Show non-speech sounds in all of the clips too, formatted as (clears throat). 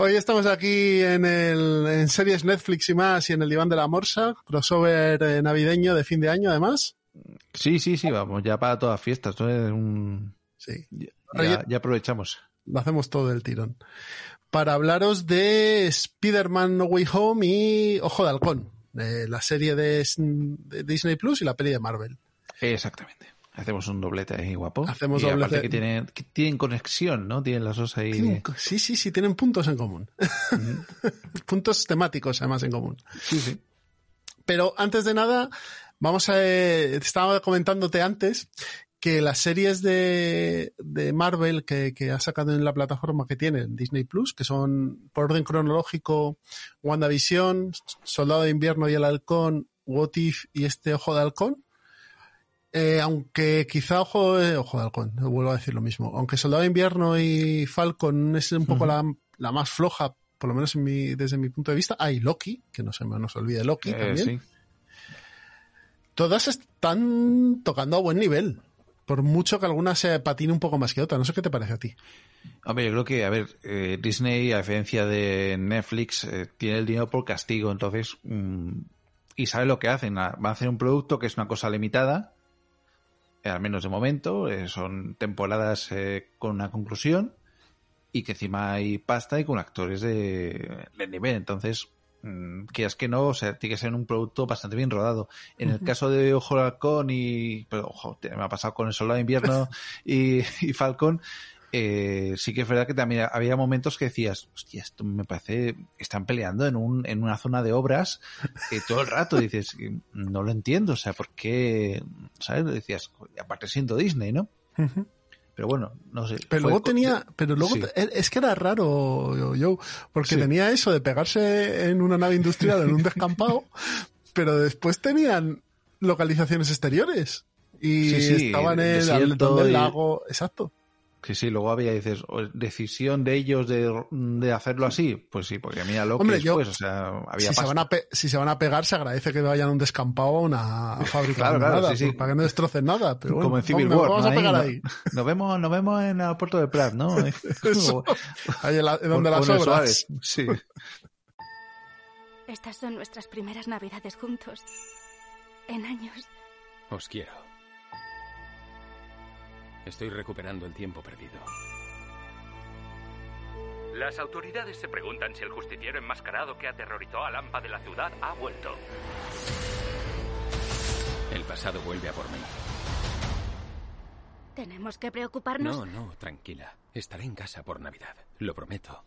Hoy estamos aquí en, el, en series Netflix y más y en el diván de la morsa, crossover eh, navideño de fin de año además. Sí, sí, sí, vamos, ya para todas fiestas, ¿no? Un... Sí. Ya, ya aprovechamos. Lo hacemos todo del tirón. Para hablaros de Spider-Man No Way Home y Ojo de Halcón, de la serie de, de Disney Plus y la peli de Marvel. Exactamente. Hacemos un doblete ahí guapo. Hacemos y doblete. aparte que tienen, que tienen conexión, ¿no? Tienen las dos ahí. Tienen- Sí, sí, sí, tienen puntos en común. (laughs) puntos temáticos además en común. Sí, sí. Pero antes de nada, vamos a... eh, estaba comentándote antes que las series de, de Marvel que, que ha sacado en la plataforma que tiene, en Disney Plus, que son por orden cronológico WandaVision, Soldado de Invierno y el Halcón, What If y este Ojo de Halcón, eh, aunque quizá Ojo de, Ojo de Halcón, vuelvo a decir lo mismo, aunque Soldado de Invierno y Falcon es un poco la, la más floja, por lo menos en mi, desde mi punto de vista, hay Loki, que no se me nos olvide Loki Eh, también. sí. Todas están tocando a buen nivel. Por mucho que alguna se patine un poco más que otra. No sé qué te parece a ti. Hombre, yo creo que, a ver, eh, Disney, a diferencia de Netflix, eh, tiene el dinero por castigo, entonces, mm, y sabe lo que hacen. Ah, Van a hacer un producto que es una cosa limitada, eh, al menos de momento, eh, son temporadas eh, con una conclusión, y que encima hay pasta y con actores de, de nivel, entonces, mm, quieras que no, o sea, tiene que ser un producto bastante bien rodado. En el caso de Ojo de Halcón y, pero, ojo, te- me ha pasado con el Soldado de Invierno (laughs) y, y Falcon, eh, sí que es verdad que también había momentos que decías, hostia, esto me parece, están peleando en, un, en una zona de obras eh, todo el rato. (laughs) Dices, no lo entiendo, o sea, ¿por qué? ¿Sabes? Decías, aparte siendo Disney, ¿no? Pero bueno, no sé. Pero luego tenía, pero luego Sí. te- es que era raro, yo, porque Sí. tenía eso de pegarse en una nave industrial en un descampado, (laughs) pero después tenían localizaciones exteriores y Sí, sí, estaban en el, el lago, exacto. Sí, sí, luego había, dices, o- decisión de ellos de, de hacerlo así. Pues sí, porque mira lo Hombre, que yo- después, o sea, había Si se, van a pe- si se van a pegar, se agradece que vayan a un descampado a una fábrica Claro, claro, abandonada, sí, sí. para que no destrocen nada. Pero bueno, Como en Civil War, vamos ¿no? a pegar ¿no? ahí. (laughs) Nos vemos, nos vemos en el puerto de Prat, ¿no? (laughs) Eso. Ahí en la- en donde las obras. Sí. Estas son nuestras primeras navidades juntos. En años. Os quiero. Estoy recuperando el tiempo perdido. Las autoridades se preguntan si el justiciero enmascarado que aterrorizó a Lampa de la ciudad ha vuelto. El pasado vuelve a por mí. ¿Tenemos que preocuparnos? No, no, tranquila. Estaré en casa por Navidad. Lo prometo.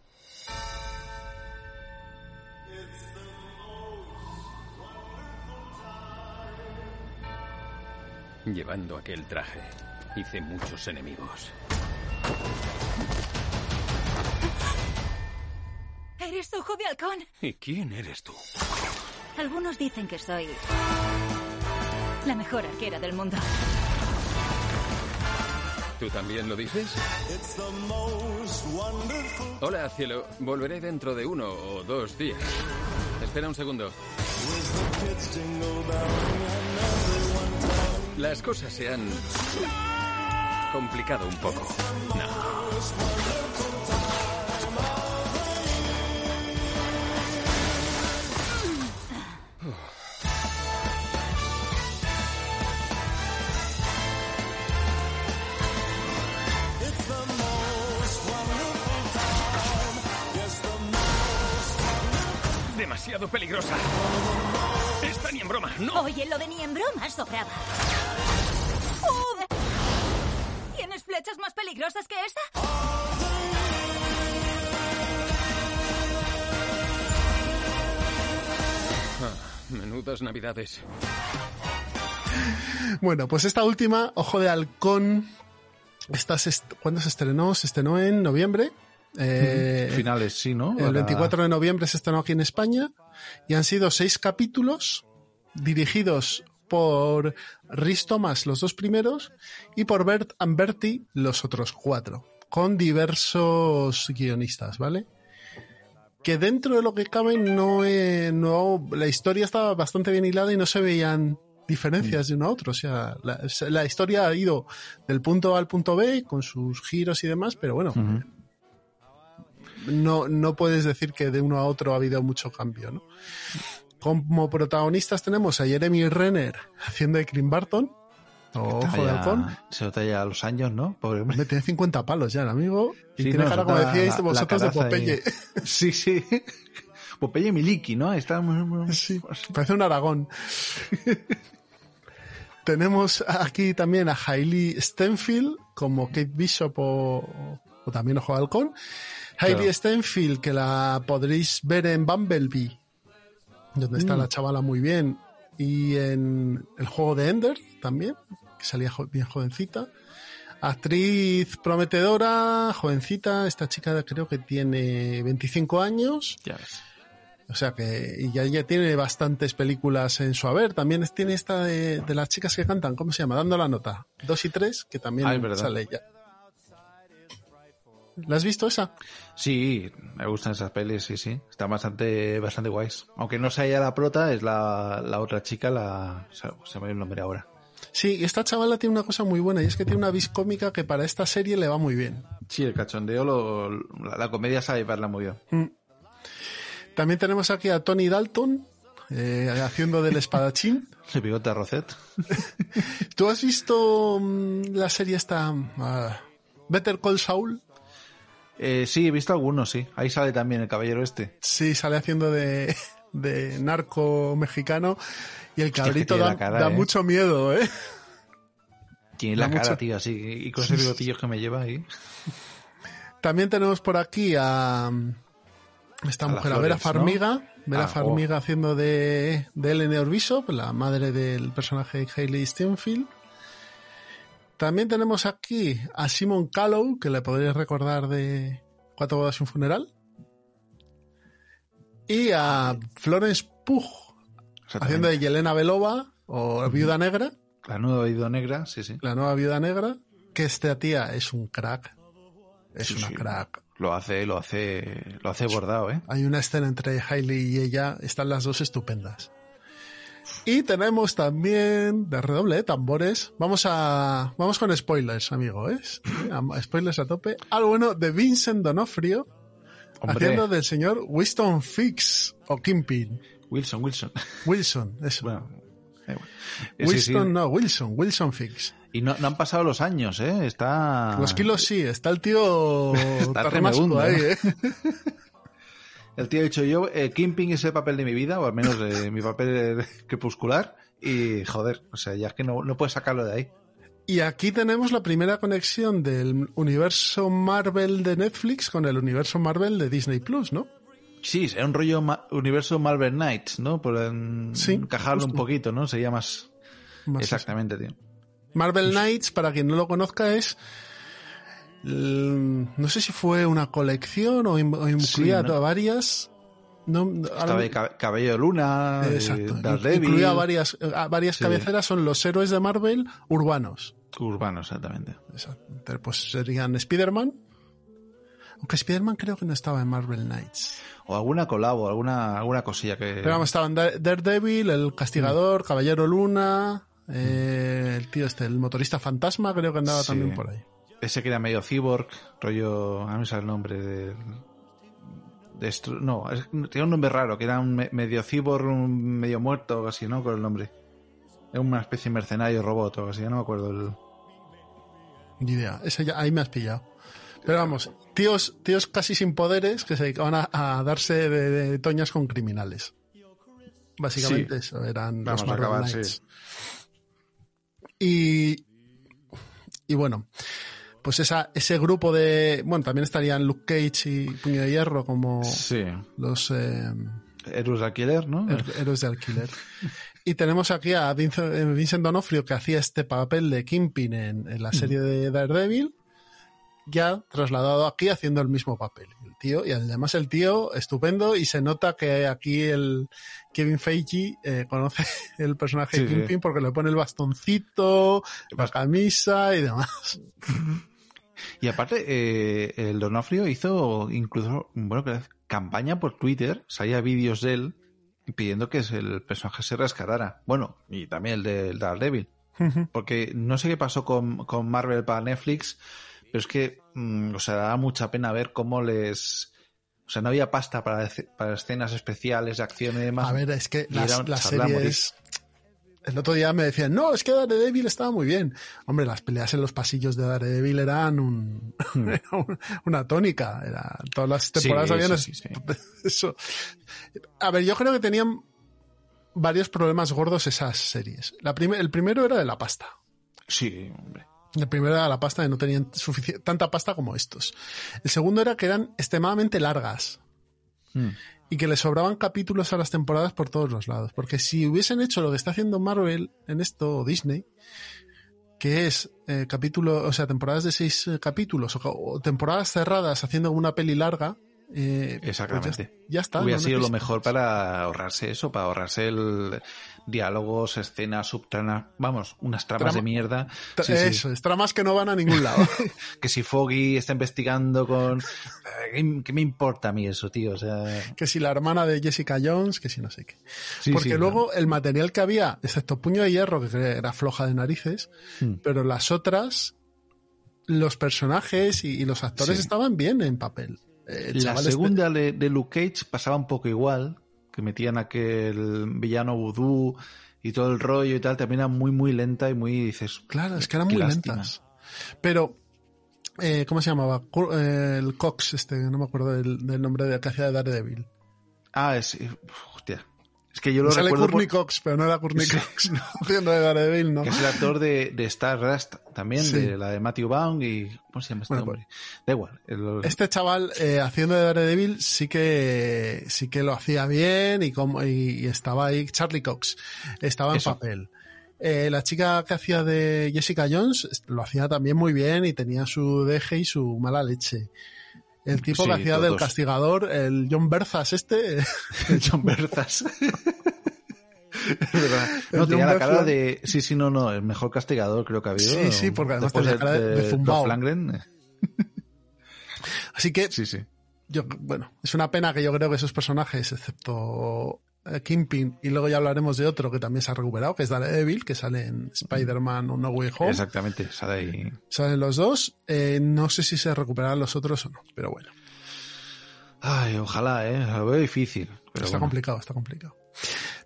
Llevando aquel traje, hice muchos enemigos. ¡Eres ojo de halcón! ¿Y quién eres tú? Algunos dicen que soy la mejor arquera del mundo. ¿Tú también lo dices? Hola, cielo. Volveré dentro de uno o dos días. Espera un segundo. Las cosas se han complicado un poco. Demasiado peligrosa. Está ni en broma. No. Oye, lo de ni en broma sobraba. Cucarachas más peligrosas que esa? Ah, menudas navidades. Bueno, pues esta última, Ojo de Halcón, esta se est- ¿cuándo se estrenó? Se estrenó en noviembre. Eh, Finales, sí, ¿no? El Para- 24 de noviembre se estrenó aquí en España y han sido seis capítulos dirigidos por Rhys Thomas los dos primeros y por Bert and Bertie los otros cuatro, con diversos guionistas, ¿vale? Que dentro de lo que cabe no, eh, no la historia estaba bastante bien hilada y no se veían diferencias de uno a otro. O sea, la, la historia ha ido del punto A al punto B con sus giros y demás, pero bueno, no, no puedes decir que de uno a otro ha habido mucho cambio, ¿no? Como protagonistas tenemos a Jeremy Renner haciendo de Clint Barton, Ojo de Halcón. Se nota ya los años, ¿no? Pobre hombre. Tiene 50 palos ya el amigo. Y Sí, tiene no, cara, como decíais la- vosotros, la de Popeye. (laughs) Sí, sí. (laughs) Popeye Miliki, ¿no? Está Sí, parece un Aragón. (laughs) Tenemos aquí también a Hailey Stenfield como Kate Bishop o, o también Ojo de Halcón. Hailey Claro. Stenfield, que la podréis ver en Bumblebee, donde está Mm. la chavala muy bien, y en el juego de Ender también, que salía bien jovencita. Actriz prometedora, jovencita, esta chica creo que tiene 25 años. Ya ves. O sea que y ya, ya tiene bastantes películas en su haber. También tiene esta de, de las chicas que cantan, ¿cómo se llama? Dando la nota. Dos y tres, que también Ah, sale ya. ¿La has visto esa? Sí, me gustan esas pelis, sí, sí. Están bastante, bastante guays. Aunque no sea ella la prota, es la, la otra chica, la. Se, se me el nombre ahora. Sí, esta chavala tiene una cosa muy buena y es que tiene una vis cómica que para esta serie le va muy bien. Sí, el cachondeo, lo, la, la comedia sabe verla muy bien. También tenemos aquí a Tony Dalton eh, haciendo del espadachín. (laughs) El bigote a Rosette. (laughs) ¿Tú has visto mm, la serie esta ah, Better Call Saul? Eh, sí, he visto algunos, sí. Ahí sale también el caballero este. Sí, sale haciendo de, (laughs) de narco mexicano y el cabrito da, cara, da ¿eh? mucho miedo, ¿eh? Tiene Da la cara, mucho- tío, así. Y con (laughs) ese bigotillo que me lleva ahí. También tenemos por aquí a esta A mujer, a Vera. Farmiga. Vera Ah, Farmiga haciendo de, de Eleanor Bishop, la madre del personaje de Hailey Steinfeld. También tenemos aquí a Simon Callow, que le podréis recordar de Cuatro bodas y un funeral. Y a Florence Pugh, haciendo de Yelena Belova o Viuda Negra, La nueva ido negra, sí, sí. la nueva Viuda Negra, que esta tía es un crack. Es Sí, una sí. crack. Lo hace, lo hace, lo hace bordado, ¿eh? Hay una escena entre Hailey y ella, están las dos estupendas. Y tenemos también, de redoble de tambores, vamos a, vamos con spoilers, amigo, ¿eh? Spoilers a tope. Algo bueno de Vincent Donofrio, Hombre, haciendo del señor Winston Fix, o Kimpin. Wilson, Wilson. Wilson, eso. Bueno, eh, bueno. Eh, sí, sí. Winston, no, Wilson, Wilson Fix. Y no, no han pasado los años, ¿eh? Está... Los kilos sí, está el tío (laughs) Está ahí, ¿eh? (laughs) El tío ha dicho yo, eh, Kingpin es el papel de mi vida, o al menos mi papel crepuscular, y joder, o sea, ya es que no, no puedes sacarlo de ahí. Y aquí tenemos la primera conexión del universo Marvel de Netflix con el universo Marvel de Disney Plus, ¿no? Sí, es un rollo ma- universo Marvel Knights, ¿no? Por en- Sí, encajarlo un poquito, ¿no? Sería más... Más Exactamente, tío. Marvel Knights, para quien no lo conozca, es. L- No sé si fue una colección o, in- o incluía Sí, ¿no? varias. No, Estaba Cabello de Luna, Exacto. Incluía varias, eh, varias Sí. cabeceras, son los héroes de Marvel urbanos. Urbano, exactamente. Exacto. Pues serían Spider-Man. Aunque Spider-Man creo que no estaba en Marvel Knights. O alguna colabo, alguna, alguna cosilla que... Pero vamos, estaban Da- Daredevil, el Castigador, Caballero Luna, eh, el tío este, el motorista fantasma, creo que andaba Sí. también por ahí. Ese que era medio cyborg, rollo... A mí me sale el nombre de... de no, es- tiene un nombre raro, que era un me- medio cyborg, un medio muerto o algo así, ¿no? Con el nombre. Era una especie de mercenario robot o algo así, ya no me acuerdo el... Ni idea. Ese ya- ahí me has pillado. Pero vamos, tíos, tíos casi sin poderes que se dedicaban a, a darse de, de toñas con criminales. Básicamente Sí. eso, eran Vamos los a acabar, sí. Y, y bueno, pues esa, ese grupo de, bueno, también estarían Luke Cage y Puño de Hierro como Sí. los eh, Héroes de alquiler, ¿no? héroes de alquiler. (laughs) Y tenemos aquí a Vincent, eh, Vincent D'Onofrio que hacía este papel de Kingpin en, en la serie de Daredevil, ya trasladado aquí haciendo el mismo papel. El tío, y además el tío estupendo y se nota que aquí el Kevin Feige eh, conoce (laughs) el personaje Sí, de sí. Kingpin porque le pone el bastoncito, la camisa y demás. (laughs) Y aparte, eh, el Donofrio hizo incluso, bueno, campaña por Twitter, salía vídeos de él pidiendo que el personaje se rescatara. Bueno, y también el de Daredevil. Porque no sé qué pasó con, con Marvel para Netflix, pero es que, mm, o sea, daba mucha pena ver cómo les... O sea, no había pasta para, para escenas especiales de acción y demás. A ver, es que las, las series... El otro día me decían, no, es que Daredevil estaba muy bien. Hombre, las peleas en los pasillos de Daredevil eran un, (laughs) un- una tónica. Era, todas las temporadas Sí, habían sí, sí, sí. (laughs) eso. A ver, yo creo que tenían varios problemas gordos esas series. La prim- el primero era de la pasta. Sí, hombre. El primero era la pasta de no tenían tanta pasta como estos. El segundo era que eran extremadamente largas Mm. Y que le sobraban capítulos a las temporadas por todos los lados. Porque si hubiesen hecho lo que está haciendo Marvel en esto, o Disney, que es eh, capítulo, o sea, temporadas de seis eh, capítulos, o, o temporadas cerradas haciendo una peli larga, eh, pues ya- Exactamente. ya, está. Hubiera no sido lo mejor para ahorrarse eso, para ahorrarse el diálogos, escenas, subtramas, vamos, unas tramas Trama- de mierda. Sí. Eso, es tramas que no van a ningún lado. (laughs) Que si Foggy está investigando con... Eh, ¿Qué, qué me importa a mí eso, tío? O sea... que si la hermana de Jessica Jones, que si no sé qué. sí, Porque luego el material que había, excepto Puño de Hierro, que era floja de narices, Hmm. pero las otras, los personajes y, y los actores Sí. estaban bien en papel. Eh, el La este- segunda de, de Luke Cage pasaba un poco igual, que metían aquel villano vudú y todo el rollo y tal, termina muy, muy lenta y muy, dices... Claro, es que eran muy lástima. lentas. Pero, eh, ¿cómo se llamaba? Eh, el Cox, este, no me acuerdo del, del nombre de que hacía de Daredevil. Ah, es... Es que yo lo sale recuerdo... Courtney por- Cox, pero no era Courtney Sí. Cox. (laughs) haciendo de Daredevil, ¿no? Que es el actor de, de Stardust también, Sí. de la de Matthew Vaughn y... ¿Cómo se llama este Bueno, hombre? Da igual. el- Este chaval eh, haciendo de Daredevil sí que sí que lo hacía bien y como y, y estaba ahí Charlie Cox estaba en Eso. papel. Eh, la chica que hacía de Jessica Jones lo hacía también muy bien y tenía su deje y su mala leche. El tipo Sí, que hacía del castigador, el John Berzas este, (laughs) John Berzas. (laughs) Es verdad. El No, tenía la cara de... Sí, sí, no, no, el mejor castigador creo que ha habido. Sí, sí, porque además tenía cara de- de Lundgren. así que Sí, sí. yo, bueno, es una pena que yo creo que esos personajes, excepto Kingpin, y luego ya hablaremos de otro que también se ha recuperado, que es Daredevil, que sale en Spider-Man No Way Home. Exactamente, sale ahí. Salen los dos. Eh, no sé si se recuperarán los otros o no, pero bueno. Ay, ojalá, ¿eh? Lo veo difícil. Pero está bueno. complicado, está complicado.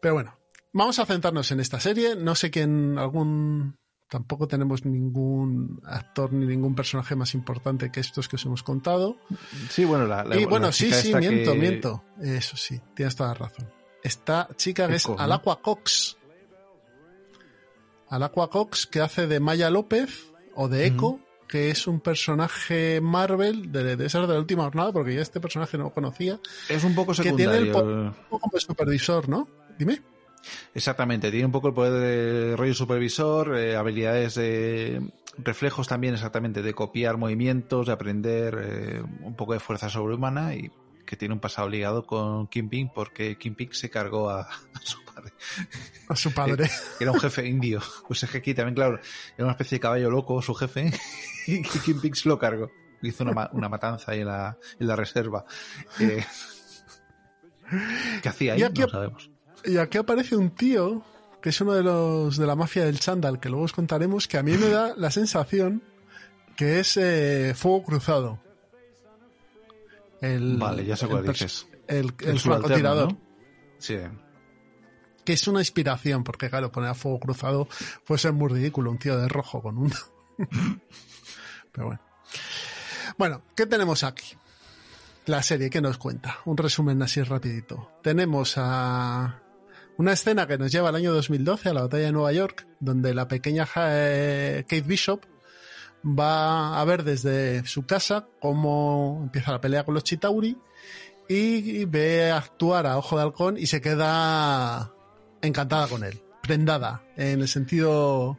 Pero bueno, vamos a centrarnos en esta serie. No sé quién, algún. Tampoco tenemos ningún actor ni ningún personaje más importante que estos que os hemos contado. Sí, bueno, la, la- y bueno, la sí, sí, miento, que- miento. Eso sí, tienes toda la razón. Esta chica que es. Alaqua Cox. Alaqua Cox, que hace de Maya López o de Echo, que es un personaje Marvel de, de ser de la última jornada, porque yo este personaje no lo conocía. Es un poco que tiene secundario. el po- un poco como supervisor, ¿no? Dime. Exactamente, tiene un poco el poder de rollo supervisor, eh, habilidades de reflejos también exactamente, de copiar movimientos, de aprender eh, un poco de fuerza sobrehumana y que tiene un pasado ligado con Kingpin porque Kingpin se cargó a, a su padre, A su padre. (laughs) era un jefe indio. Pues es que aquí también, claro, era una especie de caballo loco su jefe (laughs) y Kingpin se lo cargó. Hizo una, ma- una matanza ahí en la, en la reserva. Eh, ¿Qué hacía ahí? Y aquí- No sabemos. Y aquí aparece un tío que es uno de los de la mafia del chándal, que luego os contaremos, que a mí me da la sensación que es eh, Fuego Cruzado. El, Vale, ya sé cuál dices. El, el El francotirador. ¿no? Sí. Que es una inspiración, porque claro, poner a Fuego Cruzado puede ser muy ridículo, un tío de rojo con un... (laughs) Pero bueno. Bueno, ¿qué tenemos aquí? La serie, ¿qué nos cuenta? Un resumen así rapidito. Tenemos a una escena que nos lleva al año 2012, a la batalla de Nueva York, donde la pequeña eh, Kate Bishop va a ver desde su casa cómo empieza la pelea con los Chitauri y ve actuar a Ojo de Halcón y se queda encantada con él, prendada, en el sentido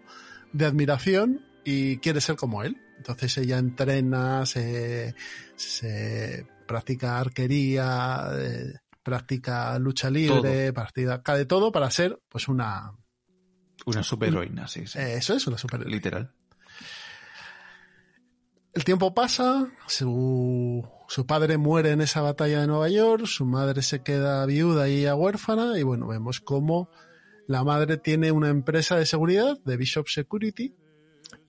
de admiración y quiere ser como él. Entonces ella entrena, se, se practica arquería, eh, practica lucha libre, practica de todo para ser pues una... Una superheroína, sí, sí. Eso es una superheroína. Literal. El tiempo pasa, su, su padre muere en esa batalla de Nueva York, su madre se queda viuda y huérfana, y bueno, vemos cómo la madre tiene una empresa de seguridad, de Bishop Security,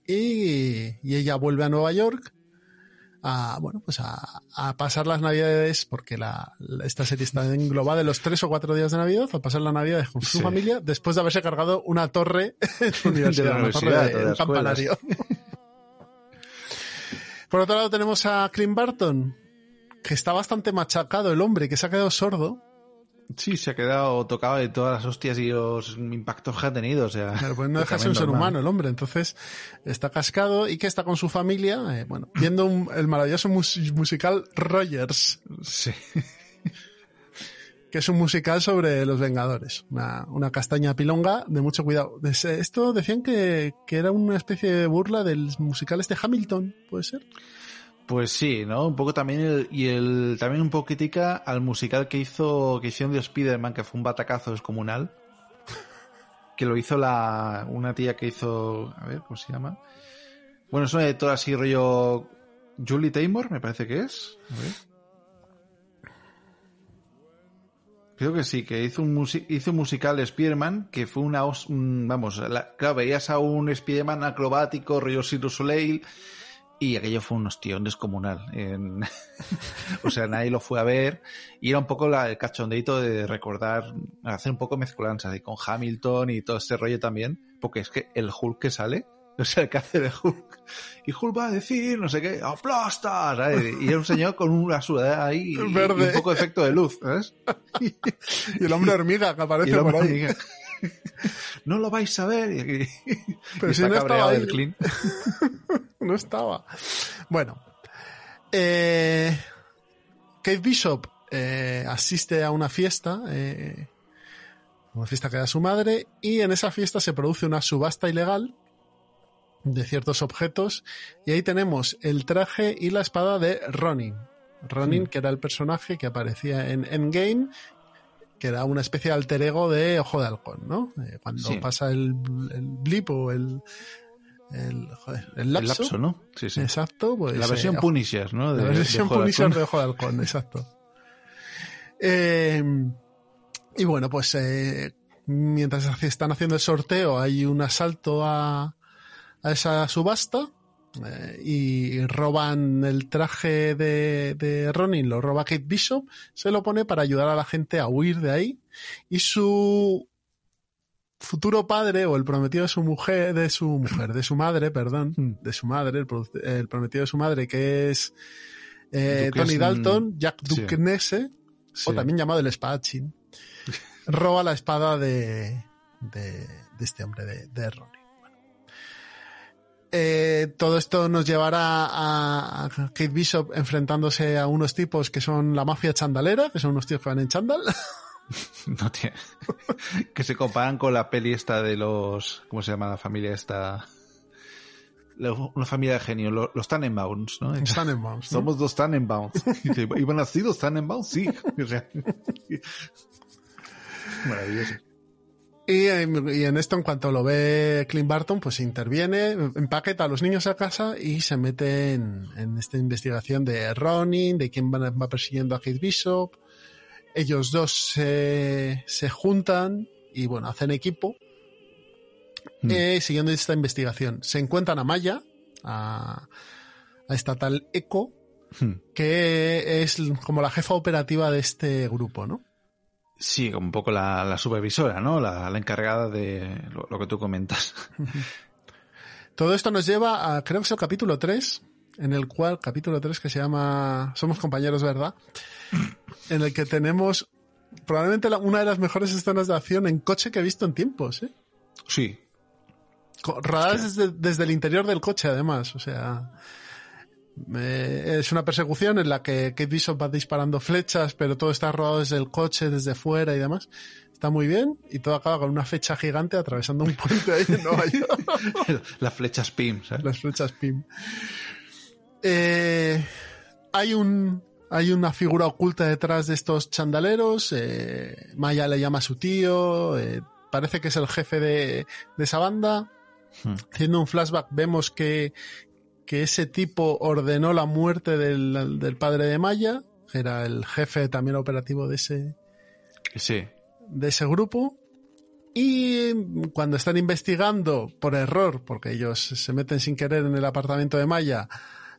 y, y ella vuelve a Nueva York a, bueno, pues a, a pasar las navidades, porque la, esta serie está englobada en los tres o cuatro días de Navidad, a pasar la Navidad con su Sí. familia, después de haberse cargado una torre (laughs) en su universidad, la una torre universidad, de- de las campanario. Por otro lado tenemos a Clint Barton, que está bastante machacado el hombre, que se ha quedado sordo. Sí, se ha quedado tocado de todas las hostias y los impactos que ha tenido. O sea, Pero pues no deja de ser un ser humano el hombre, entonces está cascado y que está con su familia, eh, bueno, viendo un- el maravilloso mus- musical Rogers, Sí. Que es un musical sobre los Vengadores, una, una castaña pilonga de mucho cuidado. Des- Esto decían que, que era una especie de burla del musical este Hamilton, ¿puede ser? Pues sí, ¿no? Un poco también el, y el también un poco crítica al musical que hizo que hicieron de Spider-Man, que fue un batacazo descomunal. Que lo hizo la una tía que hizo, a ver, ¿cómo se llama? Bueno, es una editora así rollo Julie Taymor, me parece que es. A ver. Creo que sí, que hizo un, musi- hizo un musical de Spider-Man que fue una... os- vamos, la- claro, veías a un Spider-Man acrobático, Cirque du Soleil, y aquello fue un ostión descomunal. En- (laughs) o sea, nadie lo fue a ver. Y era un poco la- el cachondeito de recordar, hacer un poco mezclanza y con Hamilton y todo este rollo también. Porque es que el Hulk que sale, (laughs) o sea, el que hace de Hulk. Y Hulk va a decir, no sé qué, ¡aplasta! ¿sabes? Y era un señor con una sudadera ahí y, Verde. y un poco de efecto de luz, ¿sabes? (laughs) Y el hombre hormiga que Y aparece el por ahí. no lo vais a ver. Y, Pero si está no estaba cabreado ahí. el Clint. (laughs) no estaba. Bueno, eh, Kate Bishop eh, asiste a una fiesta, eh, una fiesta que da su madre, y en esa fiesta se produce una subasta ilegal de ciertos objetos, y ahí tenemos el traje y la espada de Ronin. Ronin, que era el personaje que aparecía en Endgame, que era una especie de alter ego de Ojo de Halcón, ¿no? Eh, cuando Sí. pasa el, el blip o el, el, joder, el lapso. El lapso, ¿no? Sí, sí. Exacto, pues. La versión eh, Punisher, ¿no? la De- versión de Punisher de Ojo de Halcón, exacto. Eh, y bueno, pues eh, mientras están haciendo el sorteo, hay un asalto a, a esa subasta eh, y roban el traje de, de Ronin, lo roba Kate Bishop, se lo pone para ayudar a la gente a huir de ahí y su futuro padre o el prometido de su mujer, de su mujer, de su madre, perdón, Hmm. de su madre, el, pro- el prometido de su madre, que es eh, Tony es, Dalton, Jack. Duquesne, Sí. o también llamado el espadachín, (laughs) roba la espada de, de, de este hombre, de, de Ronin. Eh, todo esto nos llevará a, a Kate Bishop enfrentándose a unos tipos que son la mafia chandalera, que son unos tíos que van en chandal. (laughs) No tiene. (laughs) que se comparan con la peli esta de los. ¿Cómo se llama la familia esta? Una familia de genio, lo- los Tannenbaums, ¿no? Tannenbaums, ¿no? Somos dos Tannenbaums. ¿Iban así los Tannenbaums? Sí. (laughs) Maravilloso. Y, y en esto, en cuanto lo ve Clint Barton, pues interviene, empaqueta a los niños a casa y se mete en, en esta investigación de Ronin, de quién va, va persiguiendo a Kate Bishop. Ellos dos se, se juntan y, bueno, hacen equipo Mm. eh, siguiendo esta investigación. Se encuentran a Maya, a, a esta tal Echo, Hmm. que es como la jefa operativa de este grupo, ¿no? Sí, como un poco la, la supervisora, ¿no? La, la encargada de lo, lo que tú comentas. (laughs) Todo esto nos lleva a, creo que es el capítulo 3, en el cual, capítulo 3 que se llama Somos compañeros, ¿verdad? (clears throat) En el que tenemos probablemente la- una de las mejores escenas de acción en coche que he visto en tiempos, ¿eh? Sí. Rodadas desde, desde el interior del coche, además. O sea, eh, es una persecución en la que Kate Bishop va disparando flechas, pero todo está rodado desde el coche, desde fuera y demás. Está muy bien y todo acaba con una fecha gigante atravesando un puente ahí en Nueva York. (laughs) Las flechas PIM, ¿sabes? Las flechas PIM. Eh, hay un hay una figura oculta detrás de estos chandaleros. eh, Maya le llama a su tío. eh, parece que es el jefe de, de esa banda. Hmm. Haciendo un flashback, vemos que, que ese tipo ordenó la muerte del, del padre de Maya, era el jefe también operativo de ese, Sí. de ese grupo. Y cuando están investigando por error, porque ellos se meten sin querer en el apartamento de Maya,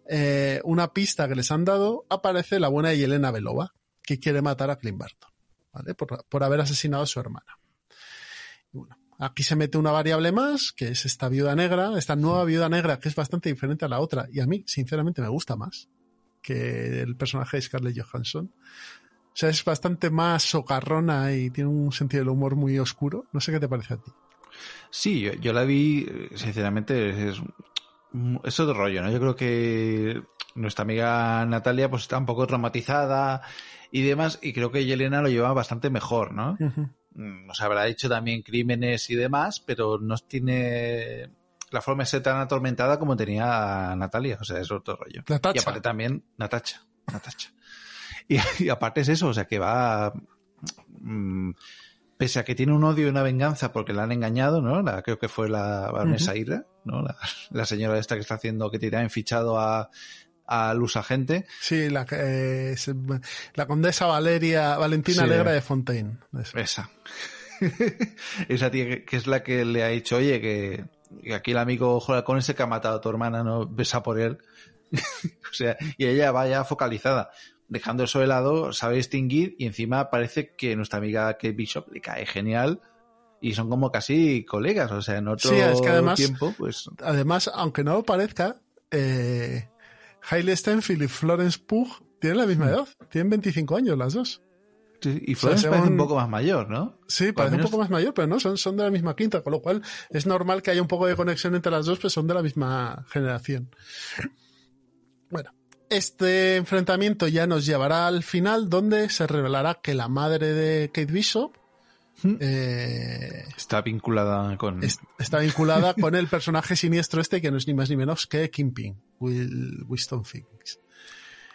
eh, una pista que les han dado, aparece la buena Yelena Belova, que quiere matar a Clint Barton, ¿vale? Por, por haber asesinado a su hermana. Bueno, aquí se mete una variable más, que es esta viuda negra, esta nueva viuda negra, que es bastante diferente a la otra, y a mí, sinceramente, me gusta más que el personaje de Scarlett Johansson. O sea, es bastante más socarrona y tiene un sentido del humor muy oscuro. No sé qué te parece a ti. Sí, yo, yo la vi, sinceramente, es, es otro rollo, ¿no? Yo creo que nuestra amiga Natalia pues está un poco traumatizada y demás, y creo que Yelena lo lleva bastante mejor, ¿no? Nos habrá hecho también crímenes y demás, pero no tiene la forma de ser tan atormentada como tenía Natalia, o sea, es otro rollo. Natacha. Y aparte también, Natacha, Natacha. Y, y aparte es eso, o sea, que va, mm, pese a que tiene un odio y una venganza porque la han engañado, ¿no? La, creo que fue la baronesa Ujú. Ira, ¿no? La, la señora esta que está haciendo, que tiene fichado a, a Luz Agente. Sí, la, eh, la condesa Valeria, Valentina Sí. Alegra de Fontaine. Esa. Esa (laughs) tía que, que es la que le ha dicho, oye, que, que aquí el amigo juega con ese que ha matado a tu hermana, no besa por él. (laughs) o sea, y ella vaya focalizada, dejando eso de lado, sabe distinguir y encima parece que nuestra amiga Kate Bishop le cae genial y son como casi colegas, o sea, en otro Sí, es que además- tiempo, pues Además, aunque no lo parezca, eh, Hailey Steinfeld y Florence Pugh tienen la misma Mm. edad. Tienen 25 años las dos. sí, y Florence sea, parece un poco más mayor, ¿no? Sí, parece un poco más mayor, pero no, son, son de la misma quinta, con lo cual es normal que haya un poco de conexión entre las dos, pues son de la misma generación. Bueno, este enfrentamiento ya nos llevará al final, donde se revelará que la madre de Kate Bishop. Eh, Está vinculada con... es- está vinculada con el personaje siniestro este, que no es ni más ni menos que Kingpin, Will Winston Phoenix.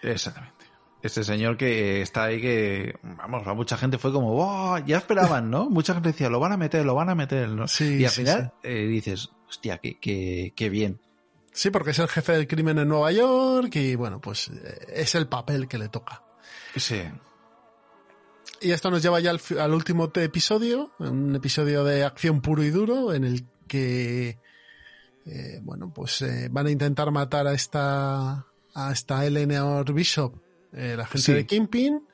Exactamente. Este señor que está ahí que, vamos, a mucha gente fue como, ya esperaban, ¿no? Mucha gente decía, lo van a meter, lo van a meter, ¿no? Sí, y al sí, final eh, dices, hostia, qué, qué, qué bien. Sí, porque es el jefe del crimen en Nueva York y bueno, pues eh, es el papel que le toca. Sí. Y esto nos lleva ya al, al último episodio, un episodio de acción puro y duro en el que, eh, bueno, pues eh, van a intentar matar a esta, a esta Eleanor Bishop, eh, la gente Sí. de Kingpin.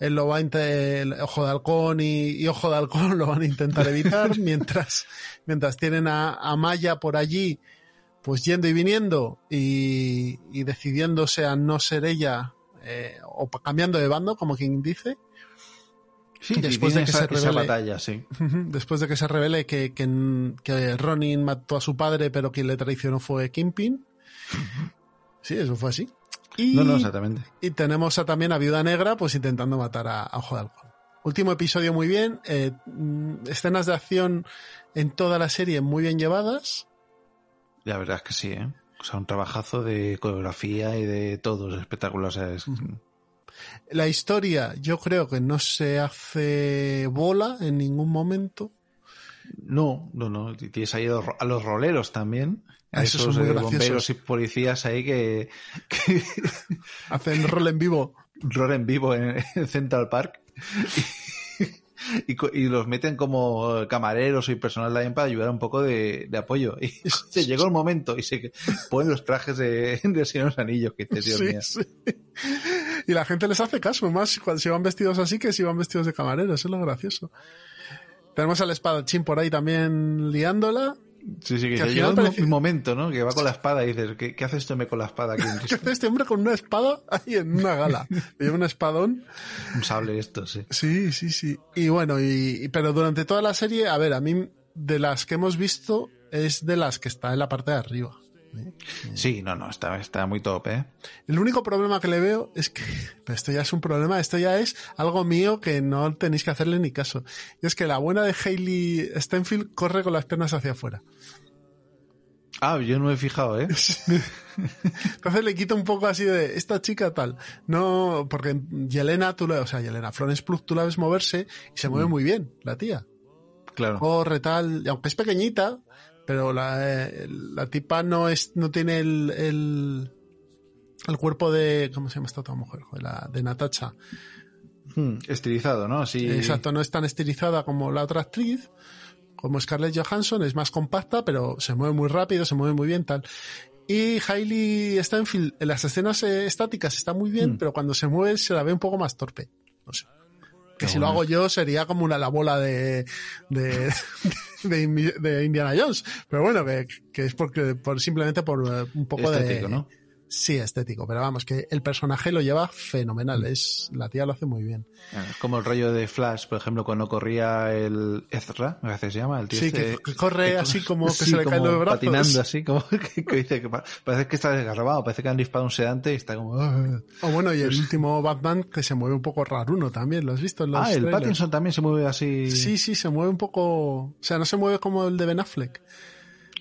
Él lo va a el Ojo de Halcón y, y Ojo de Halcón (laughs) lo van a intentar evitar (laughs) mientras, mientras tienen a, a Maya por allí, pues yendo y viniendo y, y decidiéndose a no ser ella eh, o cambiando de bando, como quien dice. Sí, Después de que esa, se esa revele- batalla, sí. Después de que se revele que, que, que Ronin mató a su padre, pero quien le traicionó fue Kingpin. Sí, eso fue así. Y, No, no, exactamente. y tenemos a, también a Viuda Negra, pues intentando matar a, a Ojo de Halcón. Último episodio muy bien. eh, mm, escenas de acción en toda la serie muy bien llevadas. La verdad es que sí, ¿eh? O sea, un trabajazo de coreografía y de todo, es espectacular. O sea, es- La historia, yo creo que no se hace bola en ningún momento. No, no, no. Tienes ahí a los, roleros también. A Esos esos son muy eh, bomberos y policías ahí que, que Hacen rol en vivo. rolen vivo en, en Central Park. (laughs) (laughs) Y, y los meten como camareros y personal también para ayudar un poco de, de apoyo. (laughs) Y se llegó el momento y se ponen los trajes de, de Señor Anillos, que dices, Dios Sí, mío. sí. Y la gente les hace caso, más cuando si van vestidos así que si van vestidos de camareros, eso es lo gracioso. Tenemos al espadachín por ahí también liándola. Sí, sí, que, se llega un, parece- un momento, ¿no? Que va con la espada y dices, ¿qué, qué hace este hombre con la espada aquí? (laughs) ¿Qué hace este hombre con una espada ahí en una gala? (laughs) Lleva un espadón. un sable esto, sí. Sí, sí, sí. Y bueno, y, y- pero durante toda la serie, a ver, a mí de las que hemos visto, es de las que está en la parte de arriba. Sí, no, no, está, está muy top, ¿eh? El único problema que le veo es que, (laughs) esto ya es un problema, esto ya es algo mío que no tenéis que hacerle ni caso. Y es que la buena de Hailey Stenfield corre con las piernas hacia afuera. Ah, yo no me he fijado, ¿eh? (laughs) Entonces le quita un poco así de esta chica tal. No, porque Yelena, tú la, o sea, Yelena Florence Plus, tú la ves moverse y se mueve Mm. muy bien, la tía. Claro. Corre tal, y aunque es pequeñita, pero la, eh, la tipa no es, no tiene el, el, el cuerpo de, ¿cómo se llama esta otra mujer? Joder, la de Natacha. Hmm, estilizado, ¿no? Así. Exacto, no es tan estilizada como la otra actriz, como Scarlett Johansson, es más compacta, pero se mueve muy rápido, se mueve muy bien, tal. Y Hailey Steinfeld en las escenas eh, estáticas está muy bien, Mm. pero cuando se mueve se la ve un poco más torpe. No sé. Que Qué si lo hago yo sería como una la bola de, de, (laughs) de Indiana Jones. Pero bueno, que, que es porque, por, simplemente por eh, un poco estético, de... ¿no? Sí, estético, pero vamos, que el personaje lo lleva fenomenal. Mm. Es, la tía lo hace muy bien. Ah, Como el rollo de Flash, por ejemplo, cuando corría el Ezra, me parece que se llama, el tío Sí, este, que- que corre así (laughs) como que sí, se le caen los brazos. patinando así, como (laughs) que, que dice que pa- parece que está desgarrabado, parece que han disparado un sedante y está como... "Ah". O bueno, y el último Batman que se mueve un poco raruno también, ¿lo has visto en los Ah, el trailers? Pattinson también se mueve así. Sí, sí, se mueve un poco... O sea, no se mueve como el de Ben Affleck,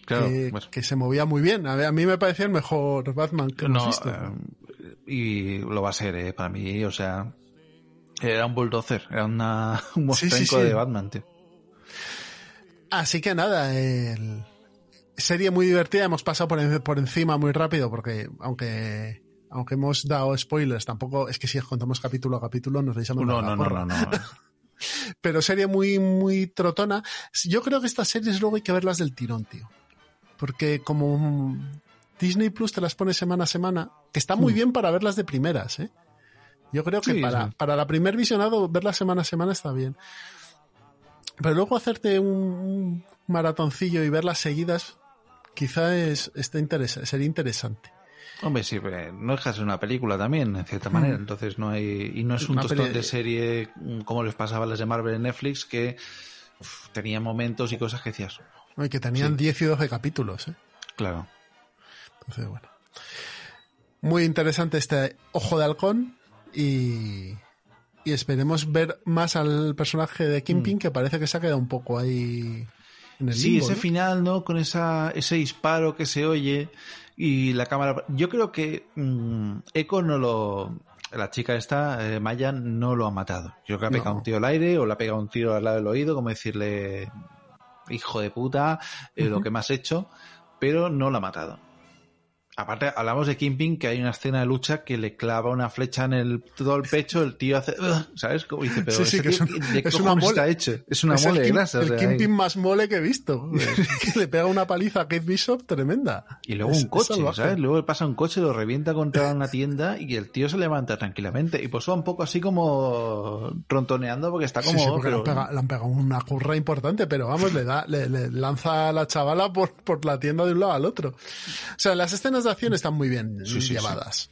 claro. que, bueno. que se movía muy bien. A, mí me parecía el mejor Batman que hemos No, visto. eh, y lo va a ser, eh, para mí, o sea, era un bulldozer, era una, (laughs) un Sí, sí, mostrenco sí. de Batman, tío. Así que nada, el... serie muy divertida, hemos pasado por, en- por encima muy rápido porque aunque... Aunque hemos dado spoilers, tampoco es que si contamos capítulo a capítulo nos vais a No, no, no, no, no. (laughs) pero serie muy, muy trotona. Yo creo que estas series luego hay que verlas del tirón, tío. Porque como mm, Disney Plus te las pone semana a semana, que está muy Mm. bien para verlas de primeras, ¿eh? Yo creo que Sí, para, sí. para la primer visionado, verlas semana a semana está bien. Pero luego hacerte un, un maratoncillo y verlas seguidas, quizá es, interesa- sería interesante. Hombre, sí, pero no deja de ser una película también, en cierta manera. Entonces no hay. Y no es un Una tostón peli- de serie mm, como les pasaba a las de Marvel en Netflix, que uf, tenía momentos y cosas que decías. Que tenían Sí. 10 y 12 capítulos, ¿eh? Claro. Entonces, bueno. Muy interesante este Ojo de Halcón y, y esperemos ver más al personaje de Kingpin que parece que se ha quedado un poco ahí en el Mm. Sí, limbo, ese ¿no? final, ¿no? Con esa, ese disparo que se oye y la cámara. Yo creo que mm, Echo no lo. La chica esta, eh, Maya, no lo ha matado. Yo creo que ha pegado No. un tiro al aire o le ha pegado un tiro al lado del oído, como decirle, hijo de puta, eh, lo que me has hecho, pero no lo ha matado. Aparte, hablamos de Kingpin, que hay una escena de lucha que le clava una flecha en el, todo el pecho, el tío hace, ¿sabes? Como dice, pero Sí, sí, ¿ese que es un- ¿de es una mole. hecho? Es una Es el mole de Kim- grasa. o el sea, Kingpin más mole que he visto. que (laughs) le pega una paliza a Kate Bishop tremenda. Y luego Es- un coche. ¿sabes? Luego le pasa un coche, lo revienta contra una tienda y el tío se levanta tranquilamente. Y pues va un poco así como rontoneando porque está como... Sí, porque le, han pero- pegado, le han pegado una curra importante, pero vamos, le da, le, le lanza a la chavala por, por la tienda de un lado al otro. O sea, las escenas de acción están muy bien Sí, sí, llevadas.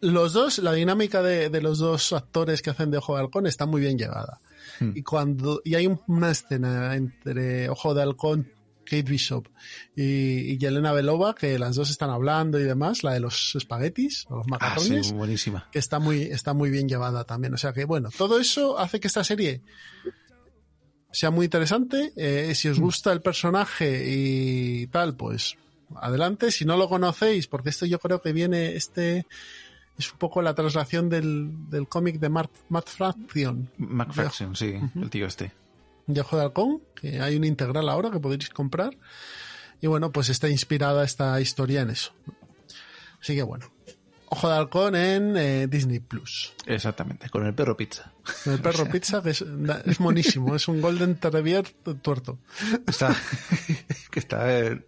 Los dos, la dinámica de, de los dos actores que hacen de Ojo de Halcón está muy bien llevada. Hmm. Y cuando, y hay un- una escena entre Ojo de Halcón, Kate Bishop y, y Yelena Belova, que las dos están hablando y demás, la de los espaguetis, o los Ah, macarrones buenísima. que está muy, está muy bien llevada también. O sea que, bueno, todo eso hace que esta serie sea muy interesante. Eh, si os gusta el personaje y tal, pues adelante. Si no lo conocéis, porque esto yo creo que viene, este es un poco la traslación del, del cómic de Mark, Matt Fraction, McFaction, sí, el tío este. de Ojo de Halcón, que hay un integral ahora que podéis comprar. Y bueno, pues está inspirada esta historia en eso. Así que bueno, Ojo de Halcón en eh, Disney Plus. Exactamente, con el perro pizza. El perro (laughs) pizza, que es, es monísimo, es un Golden Terrier tuerto. Está, que está, eh,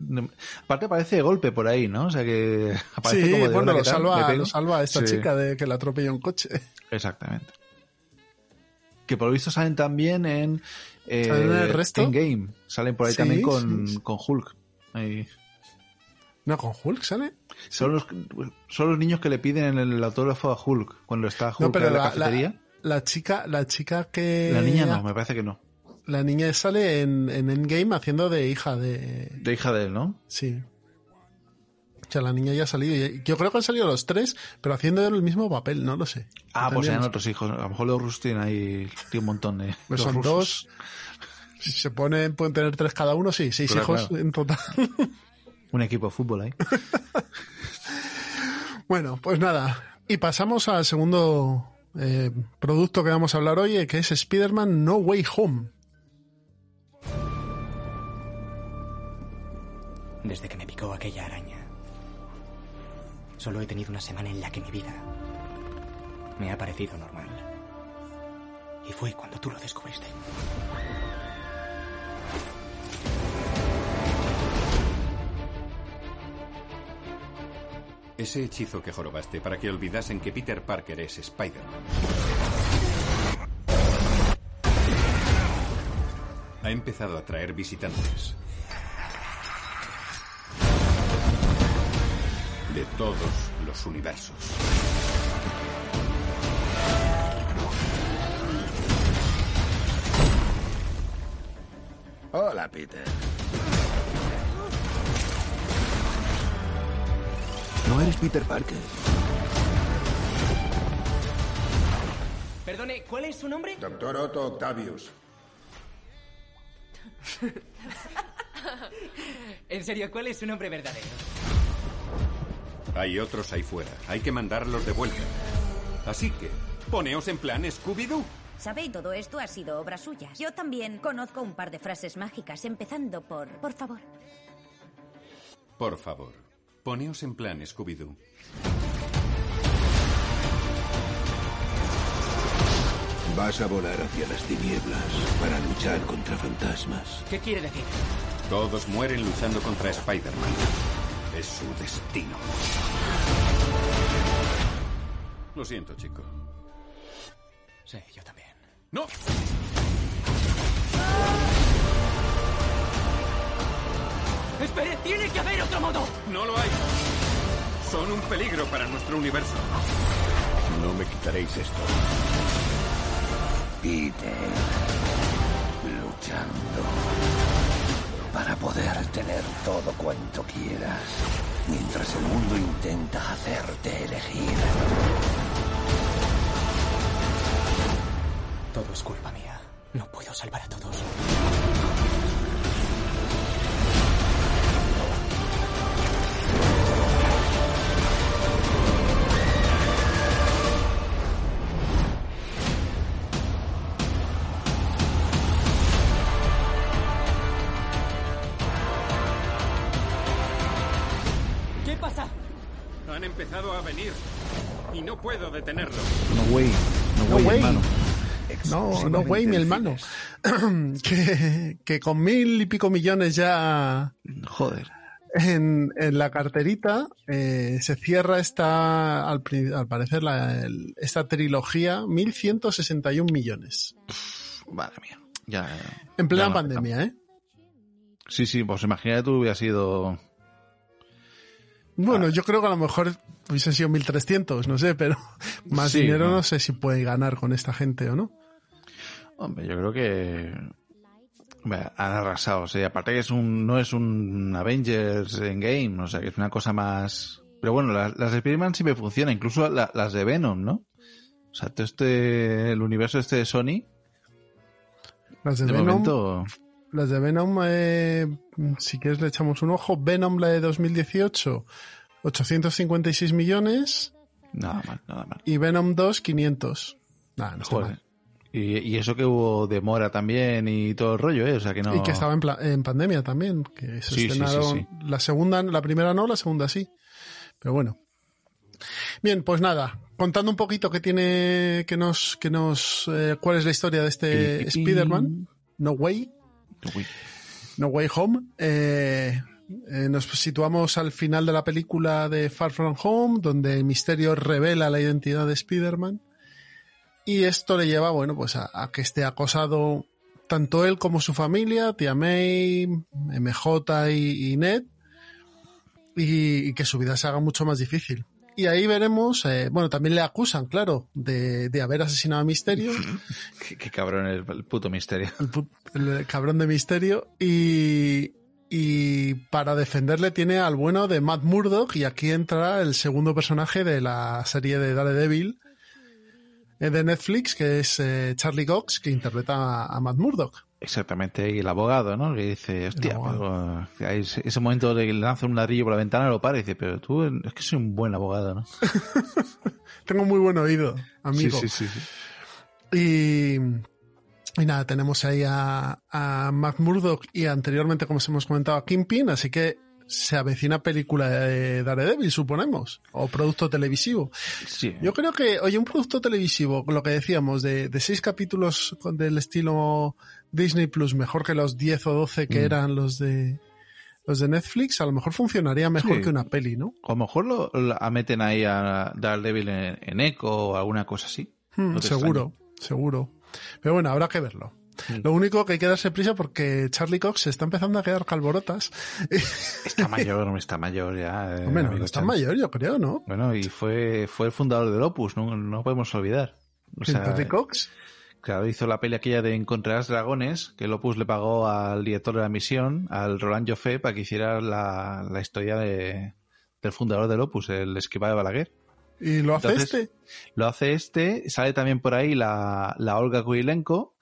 aparte parece de golpe por ahí, ¿no? O sea que aparece Sí, como de bueno, lo ¿qué tal? ¿Le salva, pego? lo salva a esta Sí, chica de que la atropella un coche. Exactamente. Que por lo visto salen también en eh, ¿Salen en el resto? Endgame. Salen por ahí Sí, también con, sí. con Hulk. Ahí. No, con Hulk sale. Son los, son los niños que le piden el autógrafo a Hulk cuando está Hulk No, pero en la, la, cafetería. la, la chica, la chica que. La, niña no, me parece que no. la niña sale en, en Endgame haciendo de hija de... De hija de él, ¿no? Sí. O sea, la niña ya ha salido. Yo creo que han salido los tres, pero haciendo el mismo papel, no lo sé. Ah, pues eran otros hijos. A lo mejor los rusos tienen ahí tiene un montón de. Pues los son rusos. dos. Si se ponen, pueden tener tres cada uno, sí, seis Claro, hijos claro. en total. (laughs) Un equipo de fútbol ahí. (laughs) Bueno, pues nada. Y pasamos al segundo eh, producto que vamos a hablar hoy, eh, que es Spider-Man No Way Home. Desde que me picó aquella araña, solo he tenido una semana en la que mi vida me ha parecido normal. Y fue cuando tú lo descubriste. Ese hechizo que jorobaste para que olvidasen que Peter Parker es Spider-Man. Ha empezado a traer visitantes. De todos los universos. Hola, Peter. No eres Peter Parker. Perdone, ¿cuál es su nombre? Doctor Otto Octavius. En serio, ¿cuál es su nombre verdadero? Hay otros ahí fuera. Hay que mandarlos de vuelta. Así que, poneos en plan Scooby-Doo. ¿Sabe? Y todo esto ha sido obra suya. Yo también conozco un par de frases mágicas, empezando por por favor. Por favor, poneos en plan Scooby-Doo. Vas a volar hacia las tinieblas para luchar contra fantasmas. ¿Qué quiere decir? Todos mueren luchando contra Spider-Man. Es su destino. Lo siento, chico. Sí, yo también. ¡No! ¡Espere! ¡Tiene que haber otro modo! ¡No lo hay! Son un peligro para nuestro universo. No me quitaréis esto. Peter, luchando para poder tener todo cuanto quieras, mientras el mundo intenta hacerte elegir. Todo es culpa mía. No puedo salvar a todos. No, no, güey, mi hermano. (clears throat) que, que con mil y pico millones ya Joder. en, en la carterita eh, se cierra esta, al, parecer, la- el- esta trilogía, 1161 millones. Madre mía. Ya. En plena ya pandemia, ¿eh? Sí, sí, pues imagínate tú hubiera sido. Bueno, yo creo que a lo mejor hubiese sido 1300, no sé, pero (laughs) más Sí, dinero no. no sé si puede ganar con esta gente o no. Hombre, yo creo que. han arrasado. O sea, aparte que es un, no es un Avengers en game, o sea, que es una cosa más. Pero bueno, las, las de Spider-Man siempre funcionan, incluso la- las de Venom, ¿no? O sea, todo este. El universo este de Sony, Las de, de Venom, momento. las de Venom, eh, si quieres le echamos un ojo. Venom, la de 2018, 856 millones. Nada mal, nada mal. Y Venom 2, 500. Nada, no está Joder. mal. Y, y eso que hubo demora también y todo el rollo, ¿eh? O sea que no. Y que estaba en, pla- en pandemia también, que se Sí, sí, sí, estrenaron sí. la segunda, la primera no, la segunda sí. Pero bueno. Bien, pues nada, contando un poquito qué tiene, que nos, que nos, eh, cuál es la historia de este Pi, pi, pi. Spider-Man, No Way, No Way Home. Eh, eh, nos situamos al final de la película de Far From Home, donde Misterio revela la identidad de Spider-Man. Y esto le lleva, bueno, pues a, a que esté acosado tanto él como su familia, tía May, MJ y, y Ned, y, y que su vida se haga mucho más difícil. Y ahí veremos, eh, bueno, también le acusan, claro, de, de haber asesinado a Misterio. (laughs) qué, qué cabrón el, el puto misterio. El, pu- el cabrón de Misterio. Y, y para defenderle tiene al bueno de Matt Murdock. Y aquí entra el segundo personaje de la serie de Daredevil de Netflix, que es eh, Charlie Cox, que interpreta a, Matt Murdock. Exactamente, y el abogado, ¿no? Que dice, hostia, hay ese, momento de que le lanza un ladrillo por la ventana, lo para y dice, pero tú es que soy un buen abogado, ¿no? (laughs) Tengo muy buen oído, amigo. Sí, sí, sí. sí. Y, y nada, tenemos ahí a, a Matt Murdock y anteriormente, como os hemos comentado, a Kingpin, así que se avecina película de Daredevil, suponemos, o producto televisivo. Sí. Yo creo que, oye, un producto televisivo, lo que decíamos, de, de seis capítulos del estilo Disney Plus, mejor que los 10 o 12 que Mm. eran los de los de Netflix, a lo mejor funcionaría mejor Sí. que una peli, ¿no? O a lo mejor lo, meten ahí a Daredevil en, en Echo o alguna cosa así. Hmm, No seguro, seguro. Pero bueno, habrá que verlo. Lo único que hay que darse prisa porque Charlie Cox se está empezando a quedar calborotas. Está (laughs) mayor, está mayor ya. eh, Hombre, no, amigo no está mayor, yo creo, ¿no? Bueno, y fue, fue el fundador del Opus, no, no podemos olvidar. O sea, Charlie Cox. Claro, hizo la peli aquella de Encontrarás Dragones, que el Opus le pagó al director de la misión, al Roland Joffé, para que hiciera la, la historia de, del fundador del Opus, el escriba de Balaguer. Y lo hace Entonces, este. Lo hace este, sale también por ahí la, la Olga Kurilenko,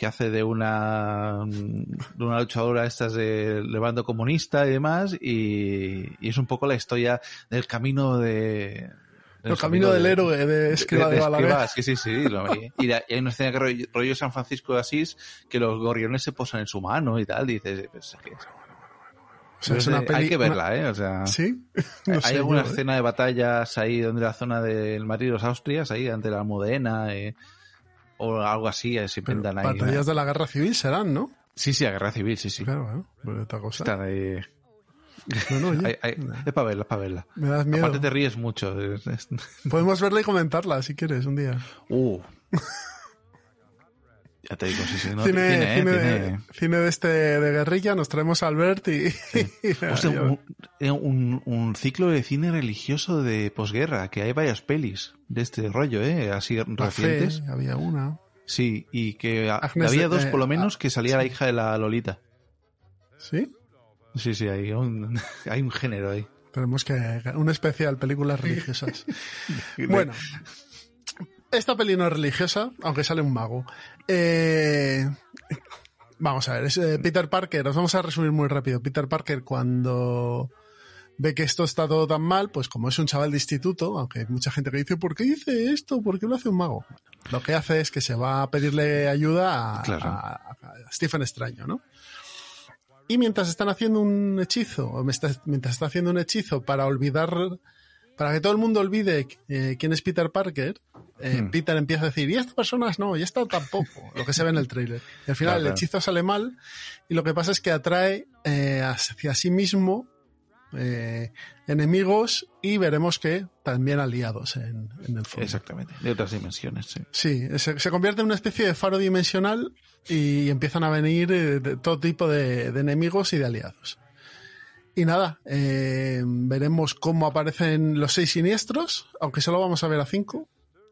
que hace de una, de una luchadora estas de levando comunista y demás, y, y es un poco la historia del camino de... El camino del héroe de Escriba de, Balaguer. Escribá, sí, sí, sí. lo- y, de- y hay una escena que rollo, rollo San Francisco de Asís que los gorriones se posan en su mano y tal. Y dices, pues, que- O sea, es una peli- hay que una- verla, ¿eh? O sea, ¿Sí? (laughs) hay No alguna yo, ¿eh? escena de batallas ahí donde la zona del Madrid de los Austrias, ahí ante la Almudena, eh, o algo así, eh, se inventan ahí. Batallas ¿no? de la guerra civil serán, ¿no? Sí, sí, la guerra civil, sí, sí. Claro, claro. Pues otra cosa. Están ahí. No, no, oye, Hay- hay- es para verla, es para verla. Me das miedo. Aparte te ríes mucho. Podemos verla y comentarla si quieres un día. Uh. Ya te digo, sí, sí. No, cine, tiene, ¿eh? cine, Tiene- De, cine de este de guerrilla, nos traemos a Albert y... (laughs) y- Hostia, y- un, eh, un- un ciclo de cine religioso de posguerra, que hay varias pelis de este rollo, ¿eh? Así La Fe, recientes. había una. Sí, y que Agnes había dos eh, por lo menos ah, que salía la hija de la Lolita. ¿Sí? Sí, sí, hay un, (laughs) hay un género ahí. Tenemos que... Un especial, películas (laughs) religiosas. bueno. Esta peli no es religiosa, aunque sale un mago. Eh, vamos a ver, es eh, Peter Parker, os vamos a resumir muy rápido. Peter Parker cuando ve que esto está todo tan mal, pues como es un chaval de instituto, aunque hay mucha gente que dice, ¿por qué dice esto? ¿Por qué lo hace un mago? Bueno, lo que hace es que se va a pedirle ayuda a, Claro. a- a Stephen Extraño, ¿no? Y mientras están haciendo un hechizo, o mientras está haciendo un hechizo para olvidar, para que todo el mundo olvide eh, quién es Peter Parker, eh, Hmm. Peter empieza a decir, y estas personas no, y esta tampoco, lo que se ve en el tráiler. Y al final Claro, el hechizo sale mal, y lo que pasa es que atrae eh, hacia sí mismo eh, enemigos y veremos que también aliados en, en el fondo. Exactamente, de otras dimensiones, sí. Sí, se, se convierte en una especie de faro dimensional y empiezan a venir de todo tipo de, de enemigos y de aliados. Y nada, eh, veremos cómo aparecen los seis siniestros, aunque solo vamos a ver a cinco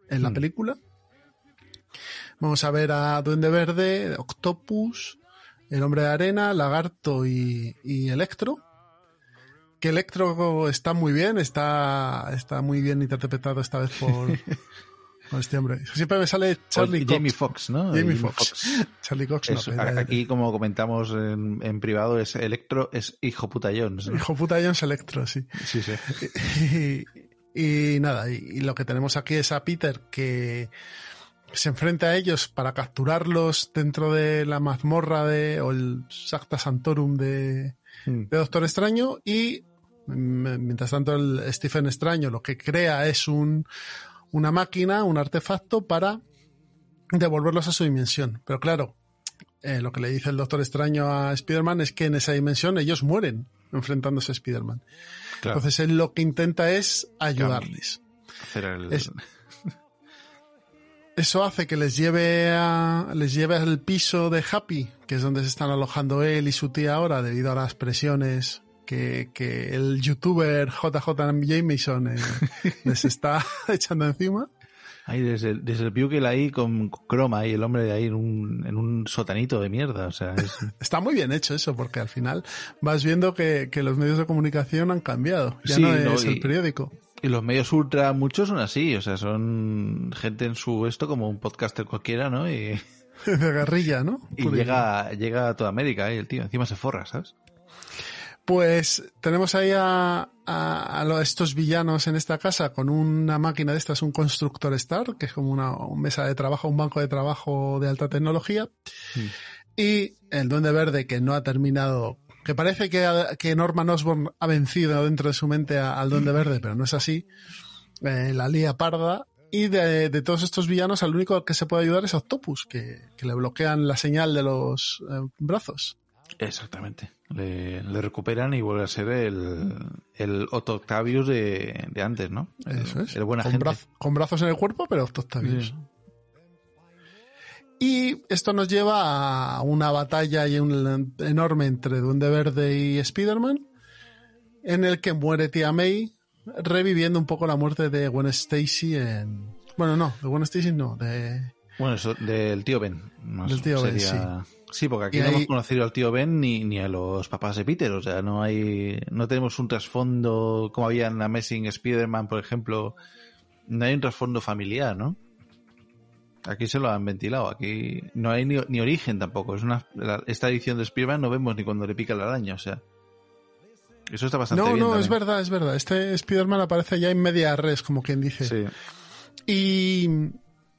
en la Hmm. película. Vamos a ver a Duende Verde, Octopus, el Hombre de Arena, Lagarto y, y Electro. Que Electro está muy bien, está, está muy bien interpretado esta vez por, por (laughs) este hombre. Siempre me sale Charlie Cox. Jamie Foxx, ¿no? Jamie Jamie Foxx. (laughs) Charlie Cox no, Es- pero- a- aquí, como comentamos en, en privado, es Electro, es hijo puta Jones. ¿no? Hijo puta Jones Electro, sí. Sí, sí. (laughs) Y, y nada, y, y lo que tenemos aquí es a Peter que se enfrenta a ellos para capturarlos dentro de la mazmorra de, o el Sacta Santorum de, Mm. de Doctor Extraño y mm, mientras tanto el Stephen Extraño lo que crea es un, una máquina, un artefacto para devolverlos a su dimensión. Pero claro, eh, lo que le dice el Doctor Extraño a Spider-Man es que en esa dimensión ellos mueren enfrentándose a Spider-Man. Claro. Entonces él lo que intenta es ayudarles. Hacer el- Es- Eso hace que les lleve a, les lleve al piso de Happy, que es donde se están alojando él y su tía ahora debido a las presiones que, que el youtuber JJ Jameson eh, (laughs) les está (laughs) echando encima. Ahí desde el, desde el Bugle ahí con croma y el hombre de ahí en un, en un sotanito de mierda. O sea, es... (laughs) Está muy bien hecho eso, porque al final vas viendo que, que los medios de comunicación han cambiado. Ya Sí, no no, es y- el periódico. Y los medios ultra, muchos son así, o sea, son gente en su esto como un podcaster cualquiera, ¿no? Y, De guerrilla, ¿no? y llega, llega a toda América, ¿eh? el tío, encima se forra, ¿sabes? Pues tenemos ahí a, a, a lo- estos villanos en esta casa con una máquina de estas, un constructor Star, que es como una, una mesa de trabajo, un banco de trabajo de alta tecnología. Y el Duende Verde que no ha terminado, que parece que, que Norman Osborn ha vencido dentro de su mente a- al Duende Verde, pero no es así. Eh, la lía parda. Y de, de todos estos villanos, al único que se puede ayudar es Octopus, que, que le bloquean la señal de los eh, brazos. Exactamente. Le, le recuperan y vuelve a ser el, el Otto Octavius de, de antes, ¿no? Eso es. El buena con, gente. con brazos en el cuerpo, pero Octavius. Sí. Y esto nos lleva a una batalla y un enorme entre Duende Verde y Spider-Man, en el que muere Tía May, reviviendo un poco la muerte de Gwen Stacy en... Bueno, no, de Gwen Stacy no, de... Bueno, eso del tío Ben. más Del tío Ben, sería- Sí, porque aquí Y no ahí- hemos conocido al tío Ben ni, ni a los papás de Peter, o sea, no hay, no tenemos un trasfondo como había en Amazing Spider-Man, por ejemplo, no hay un trasfondo familiar, ¿no? Aquí se lo han ventilado, aquí no hay ni, ni origen tampoco, es una, la- esta edición de Spider-Man no vemos ni cuando le pica la araña, o sea, eso está bastante No, bien. no, es también. verdad, es verdad. Este Spider-Man aparece ya en media res, como quien dice. Sí. Y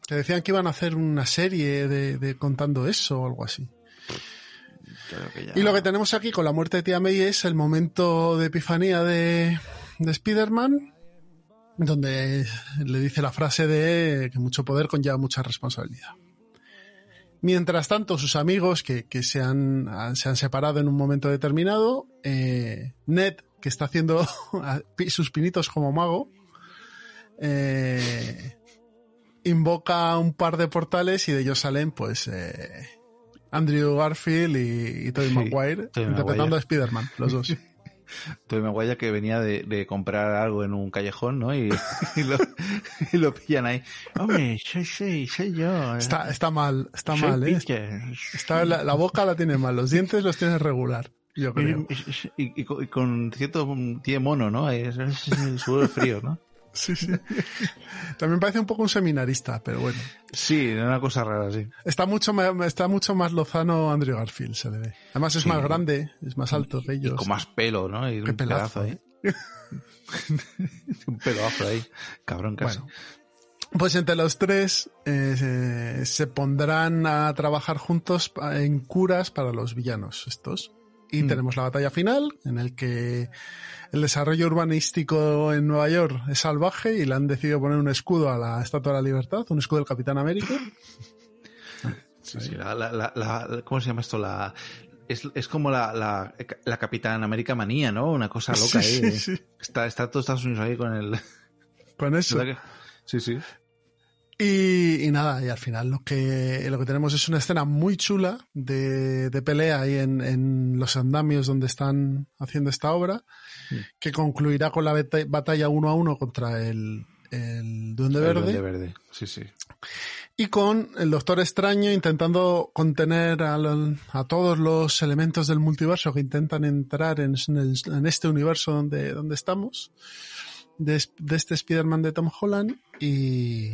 que decían que iban a hacer una serie de, de contando eso o algo así. Creo que ya- Y lo que tenemos aquí con la muerte de Tía May es el momento de epifanía de, de Spider-Man, donde le dice la frase de que mucho poder conlleva mucha responsabilidad. Mientras tanto, sus amigos que, que se, han, han- se han separado en un momento determinado, eh, Ned, que está haciendo (laughs) sus pinitos como mago, eh, invoca un par de portales y de ellos salen, pues, eh, Andrew Garfield y, y Tobey Sí, Maguire, interpretando Maguire. a Spider-Man, los dos. (laughs) Tobey Maguire que venía de, de comprar algo en un callejón, ¿no? Y, (laughs) y lo, y lo pillan ahí. Hombre, soy, soy, soy yo. Está, está mal, está Soy mal, ¿eh? Está, la, la boca la tiene mal, los dientes los tiene regular, yo creo. Y, con- cierto tiene mono, ¿no? Es, es, es frío, ¿no? Sí, sí. (laughs) También parece un poco un seminarista, pero bueno. Sí, una cosa rara, sí. Está mucho, ma- está mucho más lozano Andrew Garfield, se le ve. Además es Sí. más grande, es más alto que ellos. Con más pelo, ¿no? Y Qué un pelazo, pedazo ahí. (laughs) un pelo afro ahí. Cabrón casi. Bueno. Pues entre los tres eh, se, pondrán a trabajar juntos en curas para los villanos estos. Y Mm. tenemos la batalla final, en el que el desarrollo urbanístico en Nueva York es salvaje y le han decidido poner un escudo a la Estatua de la Libertad, un escudo del Capitán América. (laughs) Sí, sí, la, la- la- ¿Cómo se llama esto? La, es, es como la, la, la Capitán América manía, ¿no? Una cosa loca (laughs) ahí. sí, sí. Está, está todo Estados Unidos ahí con el... Con eso. ¿Verdad que- Sí, sí. Y, y nada, y al final lo que, lo que tenemos es una escena muy chula de, de pelea ahí en, en los andamios donde están haciendo esta obra, que concluirá con la bata- batalla uno a uno contra el, el Duende El Verde Duende Verde, sí, sí. y con el Doctor Extraño intentando contener al- a, todos los elementos del multiverso que intentan entrar en, en el- en este universo donde, donde estamos, de, de este Spider-Man de Tom Holland y,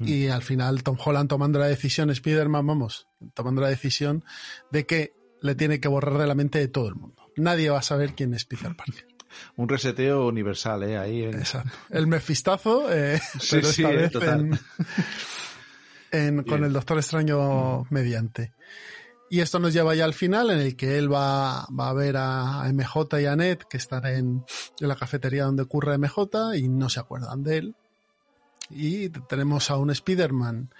y al final Tom Holland tomando la decisión, Spider-Man, vamos, tomando la decisión de que le tiene que borrar de la mente de todo el mundo. Nadie va a saber quién es Peter (laughs) Parker. Un reseteo universal, ¿eh? Ahí. en- Exacto. El mefistazo, eh, (laughs) Sí, pero sí, esta vez total. en- (laughs) en- con el Doctor Extraño mediante. Y esto nos lleva ya al final, en el que él va, va a ver a, a MJ y a Ned, que están en, en la cafetería donde ocurre MJ, y no se acuerdan de él. Y tenemos a un Spider-Man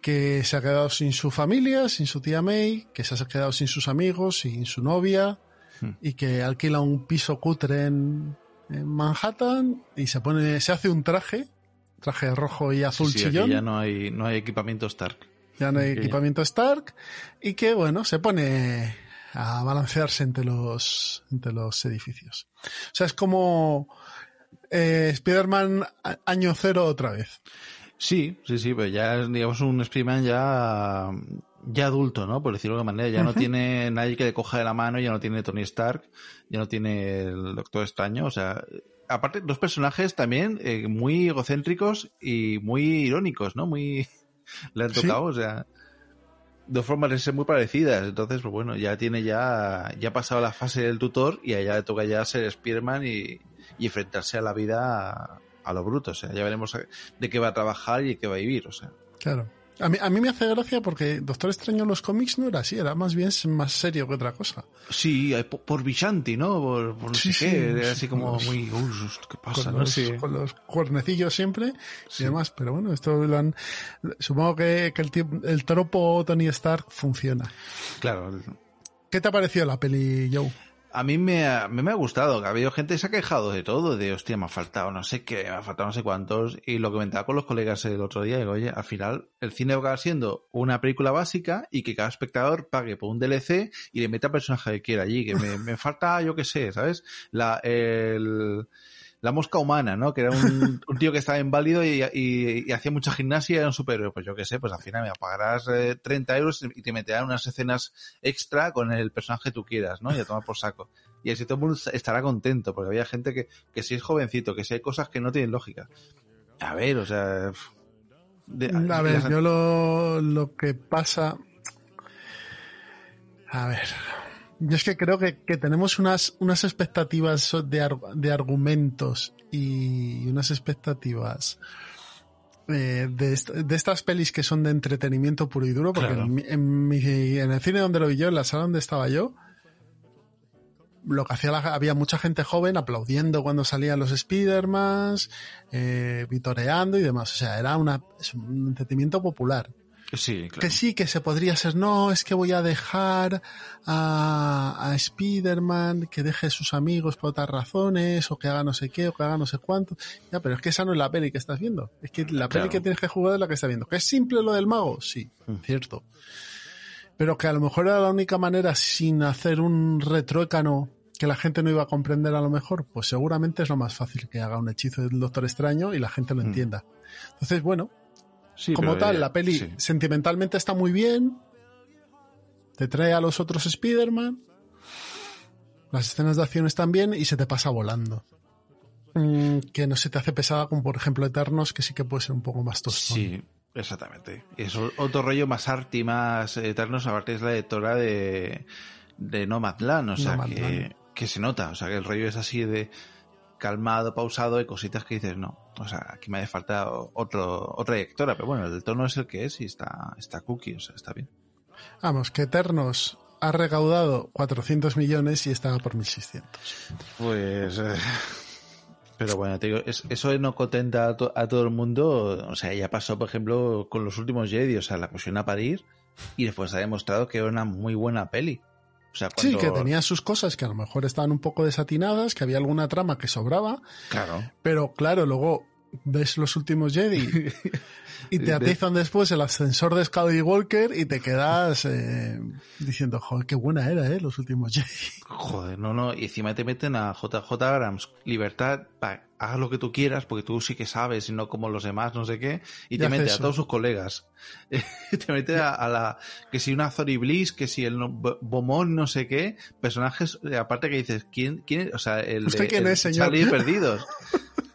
que se ha quedado sin su familia, sin su tía May, que se ha quedado sin sus amigos, sin su novia, Hmm. y que alquila un piso cutre en, en Manhattan y se pone, se hace un traje, traje rojo y azul Sí, sí, aquí chillón, ya ya no hay, no hay equipamiento Stark. no hay equipamiento Stark, y que bueno, se pone a balancearse entre los, entre los edificios. O sea, es como eh, Spider-Man año cero otra vez. Sí, sí, sí, pero ya es, digamos, un Spider-Man ya, ya adulto, ¿no? Por decirlo de alguna manera. Ya no tiene nadie que le coja de la mano, ya no tiene Tony Stark, ya no tiene el Doctor Extraño. O sea, aparte, dos personajes también eh, muy egocéntricos y muy irónicos, ¿no? Muy. (laughs) Le han Sí. tocado, o sea. Dos formas de ser muy parecidas. Entonces, pues bueno, ya tiene ya. Ya ha pasado la fase del tutor y a ella le toca ya ser Spider-Man y, y enfrentarse a la vida a, a lo bruto. O sea, ya veremos de qué va a trabajar y de qué va a vivir. O sea. Claro. A mí, a mí me hace gracia porque Doctor Extraño en los cómics no era así, era más bien más serio que otra cosa. Sí, eh, por, Vishanti, ¿no? Por, por no Sí, sé qué, era así como los- muy... "Uy, ¿Qué pasa? con, no los, sé. con los cuernecillos siempre y demás. Pero bueno, esto lo han, supongo que, que el, el tropo Tony Stark funciona. Claro. ¿Qué te ha parecido la peli, Joe? A mí me ha, me, ha gustado. Ha habido gente que se ha quejado de todo, de hostia, me ha faltado no sé qué, me ha faltado no sé cuántos. Y lo comentaba con los colegas el otro día, digo, oye, al final el cine va a acabar siendo una película básica y que cada espectador pague por un DLC y le meta personaje que quiera allí. Que me, me falta, yo qué sé, ¿sabes? La, el, la mosca humana, ¿no? Que era un, (laughs) un tío que estaba inválido y, y- y hacía mucha gimnasia y era un superhéroe. Pues yo qué sé, pues al final me pagarás eh, 30 euros y te meterán unas escenas extra con el personaje que tú quieras, ¿no? Y a tomar por saco. Y así todo el mundo estará contento, porque había gente que, que si es jovencito, que si hay cosas que no tienen lógica. A ver, o sea... de- A ver, yo lo, lo que pasa. A ver. Yo es que creo que, que tenemos unas, unas expectativas de, de argumentos y unas expectativas eh, de, est- de estas pelis que son de entretenimiento puro y duro, porque Claro. en, mi- en mi- en el cine donde lo vi yo, en la sala donde estaba yo, lo que hacía la- había mucha gente joven aplaudiendo cuando salían los Spider-Mans, eh, vitoreando y demás. O sea, era una, es un entretenimiento popular. Sí, claro. Que sí, que se podría ser, no, es que voy a dejar a, a Spider-Man que deje sus amigos por otras razones, o que haga no sé qué, o que haga no sé cuánto. Ya, pero es que esa no es la peli que estás viendo. Es que la Claro. peli que tienes que jugar es la que estás viendo. ¿Que es simple lo del mago? Sí, cierto. Pero que a lo mejor era la única manera sin hacer un retruécano que la gente no iba a comprender a lo mejor, pues seguramente es lo más fácil que haga un hechizo del Doctor Extraño y la gente lo entienda. Entonces, bueno, Sí, como tal, eh, la peli sí. sentimentalmente está muy bien. Te trae a los otros Spider-Man. Las escenas de acción están bien y se te pasa volando. Mm, que no se te hace pesada como por ejemplo Eternos, que sí que puede ser un poco más tostón. Sí, exactamente. Es otro rollo más arty, más eternos, aparte es la editora de, de Nomadland, o sea, Nomadland. que, que se nota, o sea, que el rollo es así de calmado, pausado, y cositas que dices, no, o sea, aquí me hace falta otro, otra directora, pero bueno, el tono es el que es y está, está cookie, o sea, está bien. Vamos, que Eternos ha recaudado 400 millones y está por 1600. Pues... eh, Pero bueno, te digo, es- eso no contenta a, to- a todo el mundo, o sea, ya pasó, por ejemplo, con los últimos Jedi, o sea, la pusieron a parir y después ha demostrado que era una muy buena peli. O sea, Sí, que tenía sus cosas que a lo mejor estaban un poco desatinadas, que había alguna trama que sobraba, Claro. pero claro, luego ves los últimos Jedi (laughs) y te atizan después el ascensor de Skywalker y te quedas eh, diciendo, joder, qué buena era, ¿eh? Los últimos Jedi. Joder, no, no, y encima te meten a JJ Abrams, libertad, pa, haz lo que tú quieras, porque tú sí que sabes, y no como los demás, no sé qué, y te mete a todos sus colegas. (laughs) te mete a, a la, que si una Zori Bliss, que si el no- Bo- Bomón, no sé qué, personajes, eh, aparte que dices, ¿quién, quién es? O sea, el, ¿Usted quién el es, señor? Charlie Perdidos. (laughs)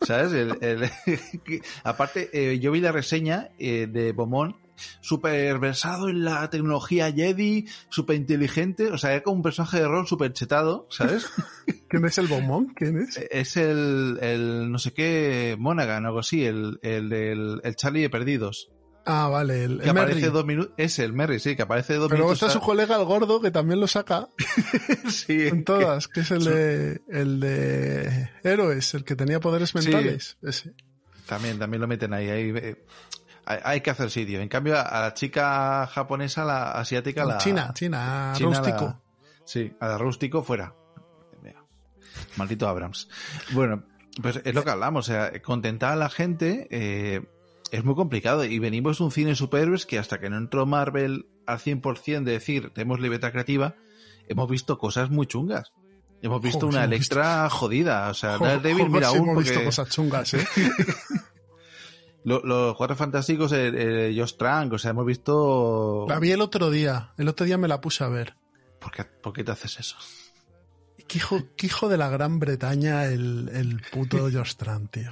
¿Sabes? El, el- (laughs) aparte, eh, yo vi la reseña eh, de Bomón, súper versado en la tecnología Jedi, súper inteligente, o sea, era como un personaje de rol súper chetado, ¿sabes? (laughs) ¿Quién es el bombón? ¿Quién es? es el, el no sé qué Monaghan o algo así, el, el, del el Charlie de Perdidos. Ah, vale, el, Que el aparece Merry. dos minutos, es el Merry, sí, que aparece dos Pero minutos. está su colega el gordo que también lo saca (laughs) sí, en todas, que es el de, el de Héroes, el que tenía poderes Sí. mentales. Ese. También, también lo meten ahí. ahí, eh, hay, que hacer sitio. En cambio, a, a la chica japonesa, la asiática, la. China, China, China, rústico. la- sí, a la rústico fuera. Mira, Maldito Abrams. Bueno, pues es lo que hablamos. O sea, contentar a la gente eh, es muy complicado. Y venimos de un cine superhéroes que hasta que no entró Marvel al 100% de decir, tenemos libertad creativa, hemos visto cosas muy chungas. Hemos visto Joder, una hemos Electra jodida. O sea, Jo- Daredevil, joder, mira sí aún hemos visto porque cosas chungas, ¿eh? (laughs) lo- los cuatro fantásticos, eh, eh, Josh Trank, o sea, hemos visto... La vi el otro día. El otro día me la puse a ver. ¿Por qué, por qué te haces eso? Qué hijo, qué hijo de la Gran Bretaña el, el puto (laughs) Josh Trank, tío.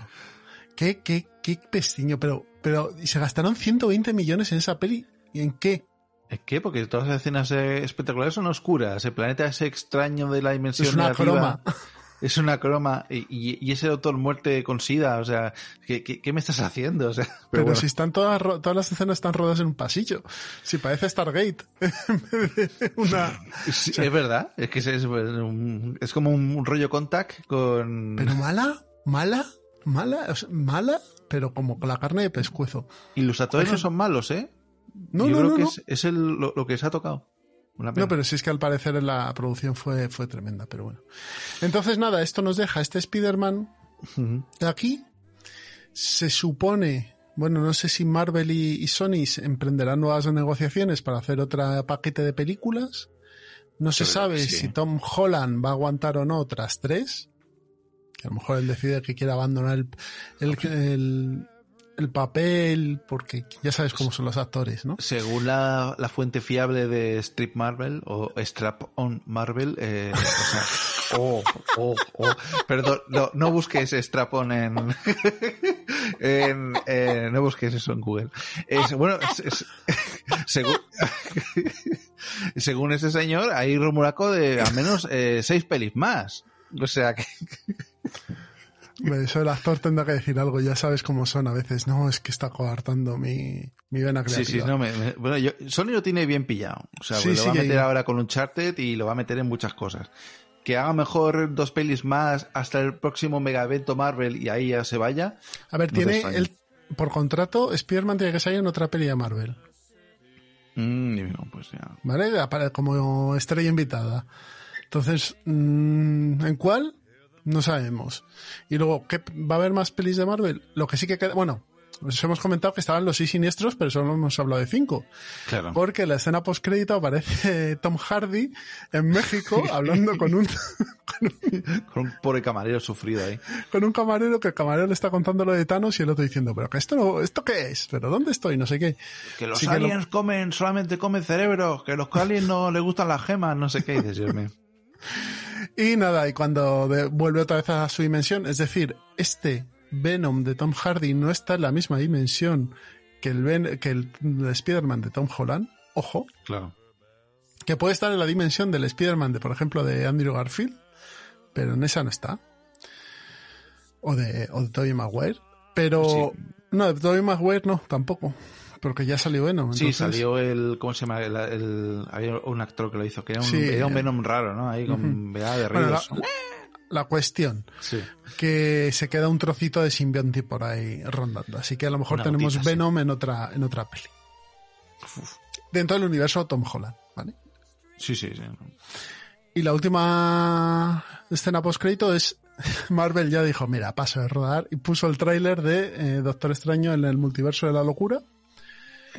Qué, qué, qué pestiño. Pero, pero, ¿y se gastaron 120 millones en esa peli? ¿Y en qué? ¿Es qué? Porque todas las escenas espectaculares son oscuras. El planeta ese extraño de la dimensión Es una negativa croma. (laughs) Es una croma. Y, y- y ese doctor muerte con sida. O sea, ¿qué, qué, qué me estás haciendo? (laughs) O sea, pero, Pero, bueno. si están todas, todas las escenas están rodadas en un pasillo. Si parece Stargate. (laughs) En una... Sí, es verdad. Es que es, es es como un rollo contact con... Pero mala, mala, mala, o sea, mala, pero como la carne de pescuezo. Y los no gente- son malos, ¿eh? No, Yo no, creo no, que no. es, es el- lo, lo que se ha tocado. No, pero sí es que al parecer la producción fue, fue tremenda, pero bueno. Entonces, nada, esto nos deja este Spider-Man Ujú. de aquí. Se supone, bueno, no sé si Marvel y, y Sony emprenderán nuevas negociaciones para hacer otro paquete de películas. No se sabe sí. si Tom Holland va a aguantar o no otras tres. Que a lo mejor él decide que quiere abandonar el, el, el- el papel, porque ya sabes cómo son los actores, ¿no? Según la, la fuente fiable de Strip Marvel o Strap on Marvel, eh, o sea, (laughs) oh, oh, oh, perdón, no, no busques Strap on en, (laughs) en eh, no busques eso en Google. Es, bueno, es- es- (laughs) según, según ese señor, hay rumuraco de al menos eh, seis pelis más. O sea que, Eso el actor tendrá que decir algo, ya sabes cómo son a veces. No, es que está coartando mi, mi vena creativa. sí, sí, no, me- me- bueno, yo, Sony lo tiene bien pillado. O sea, Sí, lo va a meter ahora con Uncharted y lo va a meter en muchas cosas. Que haga mejor dos pelis más hasta el próximo mega evento Marvel y ahí ya se vaya. A ver, No tiene el, por contrato, Spider-Man tiene que salir en otra peli de Marvel, Mm, pues ya. ¿vale? Como estrella invitada. Entonces, mm, ¿en cuál? No sabemos. Y luego, ¿qué, ¿va a haber más pelis de Marvel? Lo que sí que queda, bueno, os hemos comentado que estaban los seis siniestros, pero solo hemos hablado de cinco. Claro. Porque en la escena postcrédito aparece (laughs) Tom Hardy en México (laughs) hablando con un, Con un pobre camarero sufrido ahí. con un camarero que el camarero le está contando lo de Thanos y el otro diciendo, pero que esto no, ¿esto qué es? ¿Pero dónde estoy? No sé qué. Que los Sí que lo- aliens comen, solamente comen cerebros, que los aliens no les gustan las gemas, no sé qué dices, Dios (laughs) mío. Y nada, y cuando de- vuelve otra vez a su dimensión, es decir, este Venom de Tom Hardy no está en la misma dimensión que el, Ven- que el, el Spider-Man de Tom Holland, ojo, Claro. que puede estar en la dimensión del Spider-Man de, por ejemplo, de Andrew Garfield, pero en esa no está. O de, o de Tobey Maguire. Pero, no, de Tobey Maguire no, tampoco. Porque ya salió Venom. Sí, salió el, ¿cómo se llama? El, el- había un actor que lo hizo, que era un, Sí. era un Venom raro, ¿no? Ahí con vea de Bueno, ríos. la, la cuestión, Sí. que se queda un trocito de simbionte por ahí rondando. Así que a lo mejor Una tenemos gotita, sí. Venom en otra, en otra peli. Dentro del universo Tom Holland, ¿vale? Sí, sí, sí. Y la última escena post crédito es (laughs) Marvel ya dijo, mira, paso de rodar y puso el tráiler de eh, Doctor Extraño en el multiverso de la locura.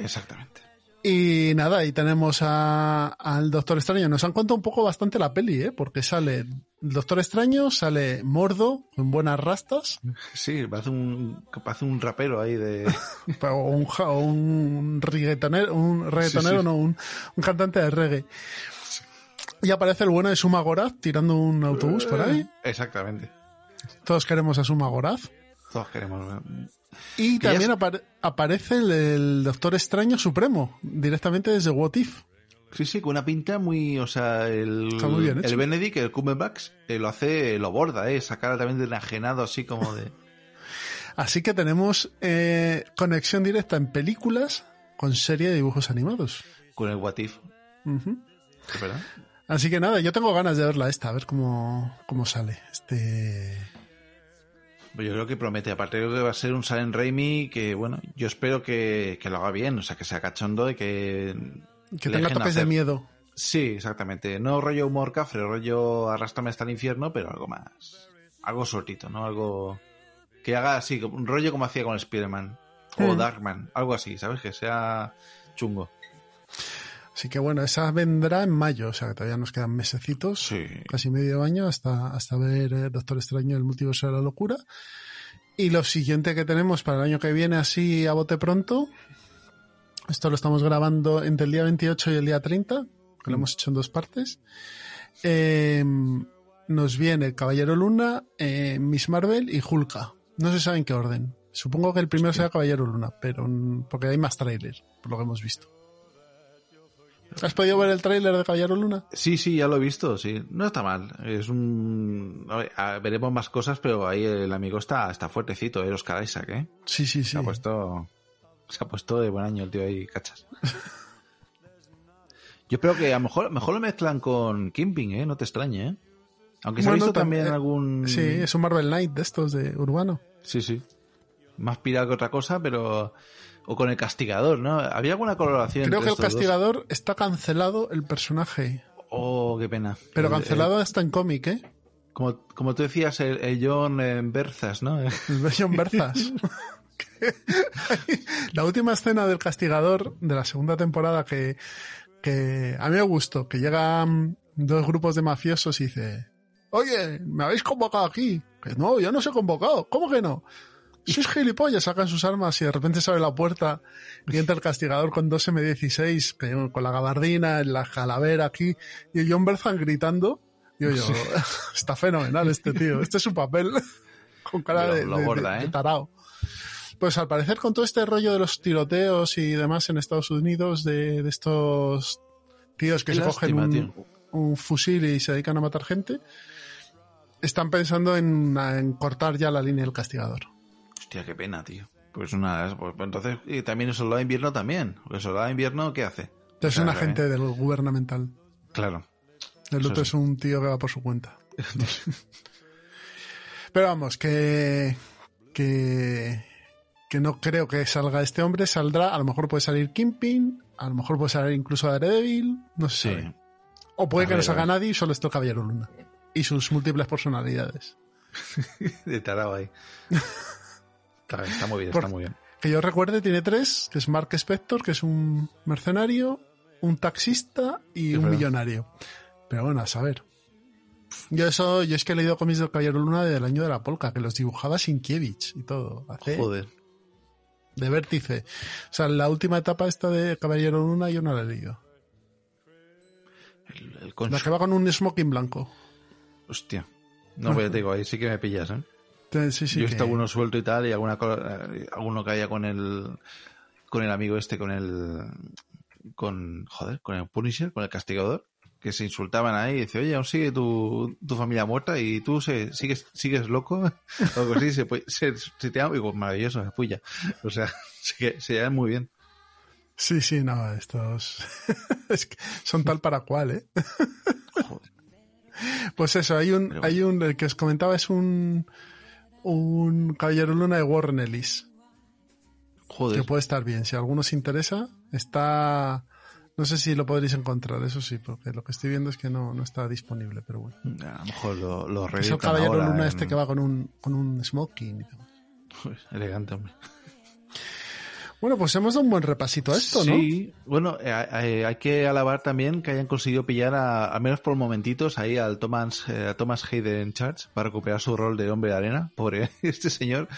Exactamente. Y nada, ahí tenemos a- al Doctor Extraño. Nos han contado un poco bastante la peli, ¿eh? Porque sale el Doctor Extraño, sale Mordo, con buenas rastas, Sí, parece un, parece un rapero ahí de... (laughs) o un, o un reggaetonero, un reggaetonero, Sí, sí. no, un, un cantante de reggae. Y aparece el bueno de Suma Goraz tirando un autobús por ahí. Exactamente. Todos queremos a Suma Goraz. Todos queremos. Y también apare- aparece el, el Doctor Extraño Supremo, directamente desde What If. Sí, sí, con una pinta muy, o sea, el, Está muy bien hecho. el Benedict, el Cumberbatch, eh, lo hace, lo borda, eh, esa cara también de enajenado así como de... (laughs) Así que tenemos eh, conexión directa en películas con serie de dibujos animados. con el What If. ¿es verdad? Así que nada, yo tengo ganas de verla esta, a ver cómo, cómo sale. Este. Pues yo creo que promete, aparte creo que va a ser un Silent Raimi que, bueno, yo espero que, que lo haga bien, o sea, que sea cachondo y que... Que tenga toques de miedo. Sí, exactamente. No rollo humor cafre, rollo arrastrame hasta el infierno, pero algo más. Algo sortito, ¿no? Algo que haga así, un rollo como hacía con Spider-Man o Hmm. Darkman, algo así, ¿sabes? Que sea chungo. Así que bueno, esa vendrá en mayo, o sea que todavía nos quedan mesecitos, casi medio año, hasta, hasta ver eh, Doctor Extraño, el multiverso de la locura. Y lo siguiente que tenemos para el año que viene, así a bote pronto, esto lo estamos grabando entre el día 28 y el día 30, que lo hemos hecho en dos partes. Eh, nos viene Caballero Luna, eh, Miss Marvel y Hulka. No se sabe en qué orden. Supongo que el primero será Caballero Luna, pero porque hay más trailers, por lo que hemos visto. ¿Has podido ver el tráiler de Caballero Luna? Sí, sí, ya lo he visto, sí. No está mal. Es un... veremos más cosas, pero ahí el amigo está, está fuertecito, ¿eh? Oscar Isaac, ¿eh? Sí, sí, sí. Se ha puesto... Se ha puesto de buen año el tío ahí, cachas. (laughs) Yo creo que a lo mejor, mejor lo mezclan con Kimping, ¿eh? No te extrañe, ¿eh? Aunque se ha visto también algún... Sí, es un Marvel Knight de estos, de Urbano. Sí, sí. Más pirado que otra cosa, pero o con el castigador, ¿no? ¿Había alguna colaboración? Creo que el castigador está cancelado el personaje. Oh, qué pena. Pero cancelado está en cómic, ¿eh? Como, como tú decías, el, John Berzas, ¿no? El John Berzas. (laughs) (laughs) la última escena del castigador de la segunda temporada que, que a mí me gustó, que llegan dos grupos de mafiosos y dice, oye, me habéis convocado aquí. Que no, yo no se he convocado. ¿Cómo que no? Es gilipollas, sacan sus armas y de repente se abre la puerta y entra el castigador con dos M16, con la gabardina, la calavera aquí, y John Berzan gritando. Yo, yo, (laughs) está fenomenal este tío, este es su papel, (laughs) con cara de, ¿eh? tarao. Pues al parecer con todo este rollo de los tiroteos y demás en Estados Unidos, de, estos tíos que se cogen un, un, fusil y se dedican a matar gente, están pensando en cortar ya la línea del castigador. Hostia, qué pena, tío. Pues una. Pues, entonces, y también el soldado de invierno también. El soldado de invierno, ¿qué hace? Es un agente del gubernamental. Claro. El otro es un tío que va por su cuenta. (laughs) Pero vamos, que. que. que no creo que salga este hombre. Saldrá, a lo mejor puede salir Kimping, a lo mejor puede salir incluso Daredevil, no sé. O puede que no salga nadie y solo esté el Caballero Luna. Y sus múltiples personalidades. (laughs) de tarado ahí. (laughs) Está, muy bien, está muy bien. Que yo recuerde, tiene tres, que es Mark Spector, que es un mercenario, un taxista y un millonario. Pero bueno, a saber. Yo eso, yo es que he leído cómics del Caballero Luna del año de la polka, que los dibujaba Sinkiewicz y todo. Joder. De vértice. O sea, la última etapa esta de Caballero Luna yo no la he leído. El, la que va con un smoking blanco. Hostia. No, pues te digo, ahí sí que me pillas, ¿eh? Yo he estado uno suelto y tal, y alguna eh, alguno caía con el con el amigo este, con el con joder, con el Punisher, con el castigador, que se insultaban ahí y dice, oye, aún sigue tu, tu familia muerta y tú se, sigues, sigues loco, (laughs) o algo así, se, se, se te digo, maravilloso, se puya. O sea, (laughs) se, se llevan muy bien. Sí, sí, no, estos (laughs) son tal para cual, ¿eh? Pues eso, hay un, hay un, el que os comentaba es un, un Caballero Luna de Warren Ellis. Joder. Que puede estar bien. Si a alguno os interesa, está. No sé si lo podréis encontrar, eso sí, porque lo que estoy viendo es que no, no está disponible, pero bueno. A lo mejor lo, lo Es el Caballero Luna este que va con un, con un smoking. elegante, hombre. Bueno, pues hemos dado un buen repasito a esto, ¿no? Sí, bueno, eh, eh, hay que alabar también que hayan conseguido pillar, a, al menos por momentitos, ahí al Thomas, eh, Thomas Hayden Charge para recuperar su rol de hombre de arena. (laughs) Pobre este señor.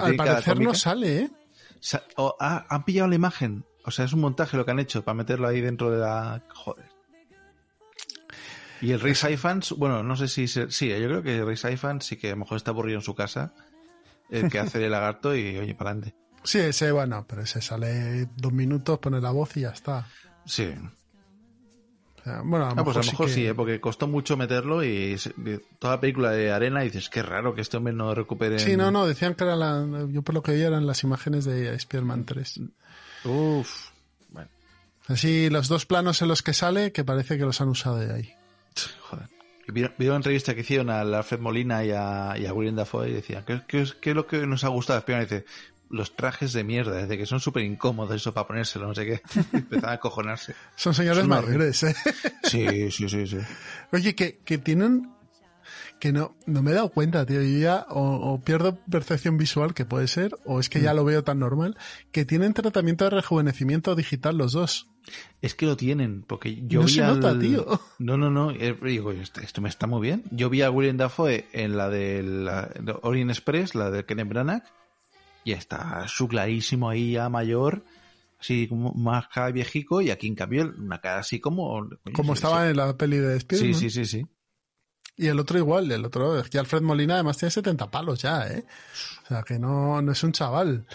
al parecer no sale, ¿eh? han pillado la imagen. O sea, es un montaje lo que han hecho para meterlo ahí dentro de la... Joder. Y el Rey Saifans, bueno, no sé si... sí, yo creo que el Rey Saifans sí que a lo mejor está aburrido en su casa, el que hace el lagarto y oye, para adelante. Sí, ese, bueno, pero ese sale dos minutos, pone la voz y ya está. Sí. bueno, a lo, ah, pues mejor, a lo mejor sí, ¿eh? porque costó mucho meterlo y toda la película de arena y dices, qué raro que este hombre no recupere. Sí, no, no, decían que era la. Yo por lo que vi eran las imágenes de Spider-Man 3. Uf. Bueno. Así, los dos planos en los que sale, que parece que los han usado de ahí. (laughs) Joder. Vieron una entrevista que hicieron a Alfred Molina y a, y a William Dafoe y decían, ¿qué, qué, qué es lo que nos ha gustado? Spider-Man dice, los trajes de mierda, desde que son súper incómodos eso para ponérselo, no sé qué. (laughs) Empezaba a cojonarse. Son señores mayores, ¿eh? (laughs) Sí, sí, sí, sí. Oye, que, que tienen que no, no me he dado cuenta, tío. Yo ya o, o pierdo percepción visual, que puede ser, o es que ya lo veo tan normal, que tienen tratamiento de rejuvenecimiento digital los dos. Es que lo tienen, porque yo No vi se al- nota, tío. No, no, no. eh, Digo, esto, esto me está muy bien. Yo vi a William Dafoe en la de la Orient Express, la de Kenneth Branagh, y está su clarísimo ahí ya mayor, así como más cara viejico, y aquí en cambio una cara así como... Como sí, estaba en la peli de Sí, Spider-Man. sí, sí, sí. Y el otro igual, el otro, es que Alfred Molina además tiene 70 palos ya, ¿eh? O sea, que no, no es un chaval.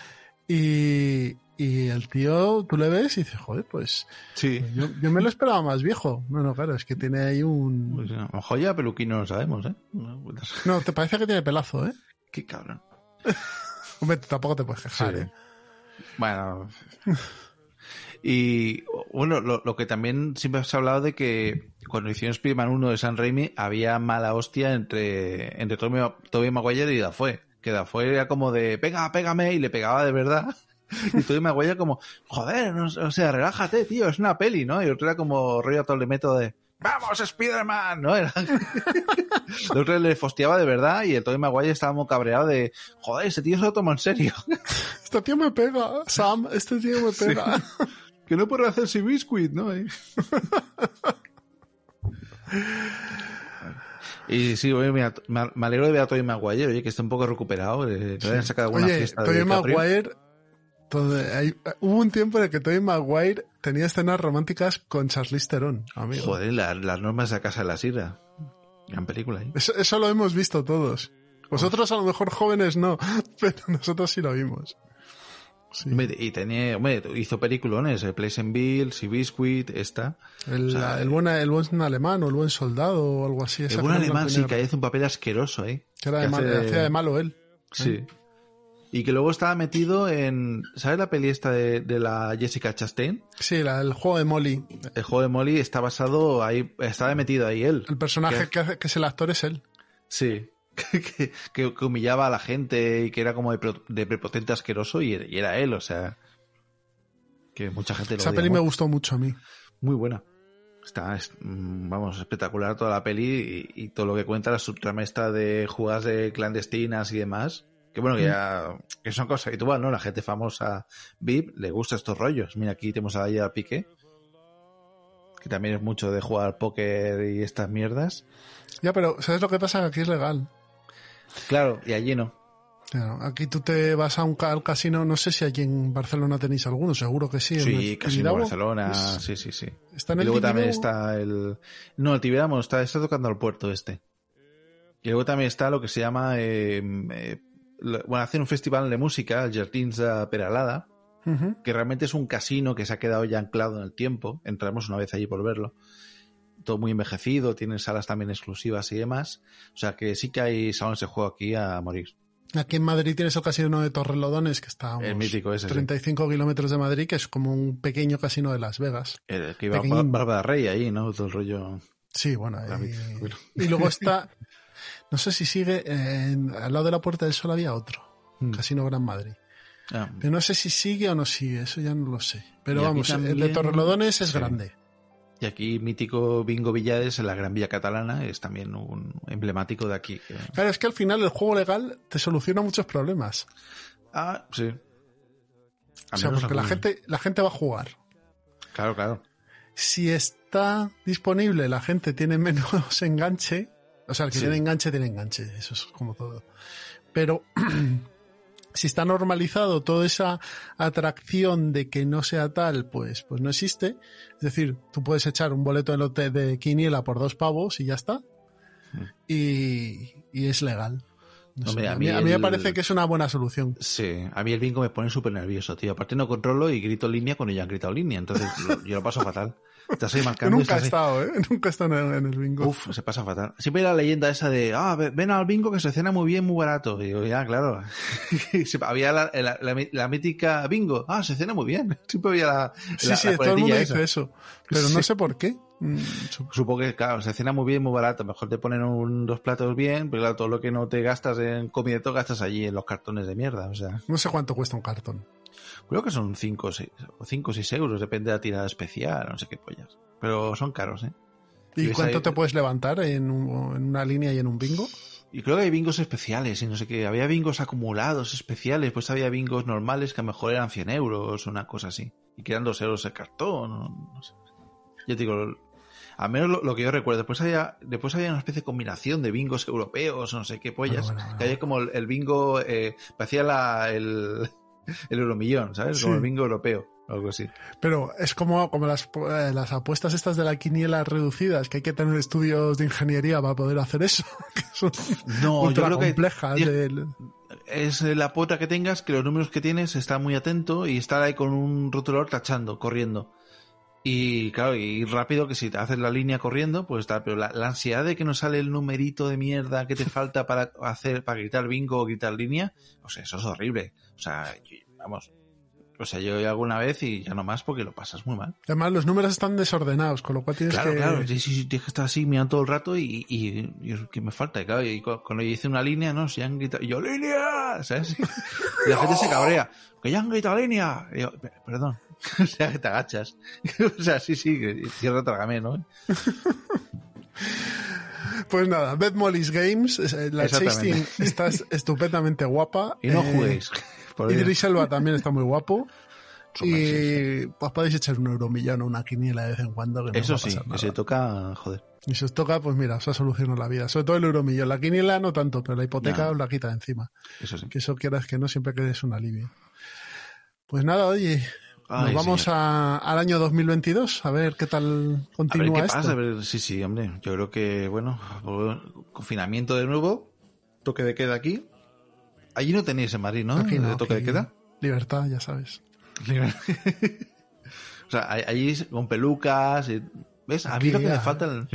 Y, y el tío, tú le ves y dices, joder, pues Sí. yo, yo me lo esperaba más viejo. No, no, claro, es que tiene ahí un... Pues, a lo mejor ya peluquín no lo sabemos, ¿eh? No, pues, No, te parece que tiene pelazo, ¿eh? Qué cabrón. (laughs) (laughs) Hombre, tampoco te puedes quejar, Sí. ¿eh? Bueno. Y bueno, lo, lo que también siempre se ha hablado de que cuando hicieron Spider-Man 1 de San Raimi había mala hostia entre, entre Tobey Tobey Maguire y Dafoe. Que Dafoe era como de, pega, pégame, y le pegaba de verdad. (laughs) Y Tobey Maguire como, joder, no, o sea, relájate, tío, es una peli, ¿no? Y otro era como rollo todo el método de, ¡Vamos, Spider-Man! ¿No? Era... (laughs) el otro le fosteaba de verdad y el Tobey Maguire estaba muy cabreado de, joder, ese tío se lo toma en serio. (laughs) Este tío me pega, Sam, este tío me pega. (laughs) que no puede hacerse biscuit, ¿no? Eh. y sí, oye, mira, me alegro de ver a Tobey Maguire, oye, que está un poco recuperado, que le hayan sacado alguna Oye, fiesta de Tobey. Maguire... todo- hay- hubo un tiempo en el que Tobey Maguire tenía escenas románticas con Charlize Theron, amigo. Joder, la- las normas de la casa de la sirra. Gran película, ¿eh? Eso, eso lo hemos visto todos. Vosotros a lo mejor jóvenes no, (laughs) pero nosotros sí lo vimos. Sí. Y tenía, hombre, hizo peliculones, eh, Place and Bill, Sea Biscuit, esta. El, O sea, el, buen, el buen alemán o el buen soldado o algo así. El buen alemán sí, que hace un papel asqueroso, ¿eh? Que era de Que mal- hace- hacía de malo él. Sí. Y que luego estaba metido en. ¿Sabes la peli esta de, de la Jessica Chastain? Sí, la- el juego de Molly. El juego de Molly está basado ahí, estaba metido ahí él. El personaje que, hace- que es el actor es él. Sí. (laughs) Que, que- que- que humillaba a la gente y que era como de, de prepotente asqueroso y, y era él, o sea. Que mucha gente lo Esa peli me gustó mucho a mí. Muy buena. Está, es- mm, vamos, espectacular toda la peli y, y todo lo que cuenta la subtrama esta de jugadas de clandestinas y demás. Que bueno, que ya que son cosas habituales, ¿no? La gente famosa VIP le gusta estos rollos. Mira, aquí tenemos a ella Piqué, que también es mucho de jugar póker y estas mierdas. Ya, pero ¿sabes lo que pasa? Aquí es legal. Claro, y allí no. Claro, aquí tú te vas a un al casino, no sé si aquí en Barcelona tenéis alguno, seguro que sí. Sí, el casi en Tibidabo. Barcelona, Es- sí, sí, sí. Está en y el luego también está el... No, el Tibidabo está, está tocando al puerto este. Y luego también está lo que se llama... eh, eh, bueno, hacen un festival de música, el Jardins de Peralada, Ujú. que realmente es un casino que se ha quedado ya anclado en el tiempo. Entramos una vez allí por verlo. Todo muy envejecido, tienen salas también exclusivas y demás. O sea que sí que hay salones de juego aquí a morir. Aquí en Madrid tienes el casino de Torrelodones, que está a El unos mítico ese, sí. 35 kilómetros de Madrid, que es como un pequeño casino de Las Vegas. El que iba Pequeñín. Bárbara Rey ahí, ¿no? Todo el rollo... Sí, bueno. Y-. Y luego está, no sé si sigue, en- al lado de la Puerta del Sol había otro, Mm. Casino Gran Madrid. Ah, Pero no sé si sigue o no sigue, eso ya no lo sé. Pero vamos, el de Torrelodones es sí. grande. Y aquí mítico Bingo Villares en la Gran Vía Catalana es también un emblemático de aquí. que- Claro, es que al final el juego legal te soluciona muchos problemas. Ah, sí. O sea, porque la gente, la gente va a jugar. Claro, claro. Si está disponible, la gente tiene menos (laughs) enganche. O sea, el que Sí. tiene enganche, tiene enganche. Eso es como todo. Pero (clears throat) si está normalizado toda esa atracción de que no sea tal, pues, pues no existe. Es decir, tú puedes echar un boleto de, lote de quiniela por dos pavos y ya está. Y, y es legal. No Hombre, sé, a mí a mí me parece que es una buena solución. Sí, a mí el bingo me pone súper nervioso, tío. Aparte no controlo y grito línea cuando ya han gritado línea, entonces yo lo paso fatal. Estás ahí Yo marcando y nunca he estado, ¿eh? Nunca he estado en el, en el bingo. Uf, se pasa fatal. Siempre hay la leyenda esa de, ah, ve- ven al bingo que se cena muy bien, muy barato. Y digo, ya, claro. (laughs) Había la, la- la- la mítica bingo, ah, se cena muy bien. (laughs) Siempre había la, Sí, sí, todo el mundo coletilla dice esa. eso. Pero no sé por qué. Mm, sup- Supongo que, claro, se cena muy bien, muy barato. Mejor te ponen un, dos platos bien, pero claro, todo lo que no te gastas en comida, todo gastas allí en los cartones de mierda. O sea, No sé cuánto cuesta un cartón. Creo que son 5 o 6 euros, depende de la tirada especial, no sé qué pollas. Pero son caros, ¿eh? ¿Y cuánto ahí- te puedes levantar en, un- en una línea y en un bingo? Y creo que hay bingos especiales y no sé qué. Había bingos acumulados especiales, pues había bingos normales que a lo mejor eran 100 euros o una cosa así. Y que eran 2 euros el cartón, no sé. Yo te digo, al menos lo, lo que yo recuerdo. Después había, después había una especie de combinación de bingos europeos no sé qué pollas. Bueno, bueno, bueno. Que había como el, el bingo, eh, parecía la, el, (laughs) el euromillón, ¿sabes? Como Sí. el bingo europeo, o algo así. Pero es como, como las, eh, las apuestas estas de la quiniela reducidas, que hay que tener estudios de ingeniería para poder hacer eso. (laughs) que son No, yo ultra creo complejas. yo- del- es la pota que tengas, que los números que tienes, está muy atento y estar ahí con un rotulador tachando, corriendo. Y claro, y rápido que si te haces la línea corriendo, pues está, pero la, la ansiedad de que no sale el numerito de mierda que te falta para hacer, para gritar bingo o gritar línea, o sea, eso es horrible. O sea, vamos. O sea, yo alguna vez y ya no más porque lo pasas muy mal. Además, los números están desordenados, con lo cual tienes Claro, que... claro, sí, sí, sí, tienes que estar así mirando todo el rato y, y, que me falta. Y claro, y cu- cuando yo hice una línea, ¿no? Si han gritado, yo, ¡línea! ¿Sabes? (laughs) Y la gente se cabrea, que ya han gritado línea. Y yo, "Pe- perdón. (laughs) O sea, que te agachas. (laughs) O sea, sí, sí, cierra trágame, ¿no? Pues nada, Beth Molly's Games, eh, la. Chasing está est- estupendamente guapa. Y no Eh, juguéis. Por. Idris Elba también está muy guapo. Y pues podéis echar un euromillón o una quiniela de vez en cuando. Que no os va Eso a sí, pasar nada. se toca, joder. Y si os toca, pues mira, os ha solucionado la vida. Sobre todo el euromillón. La quiniela no tanto, pero la hipoteca os la quita de encima. Eso sí. Que eso quieras que no, siempre que es un alivio. Pues nada, oye, nos vamos a- al año 2022 a ver qué tal A ver continúa qué esto. pasa, a ver, sí, sí, hombre. Yo creo que, bueno, confinamiento de nuevo, toque de queda aquí. Allí no tenéis en Madrid, ¿no? Aquí no, de toque aquí de queda. Libertad, ya sabes. (laughs) o sea, allí con pelucas. y- ¿Ves? A mí lo que me falta. el-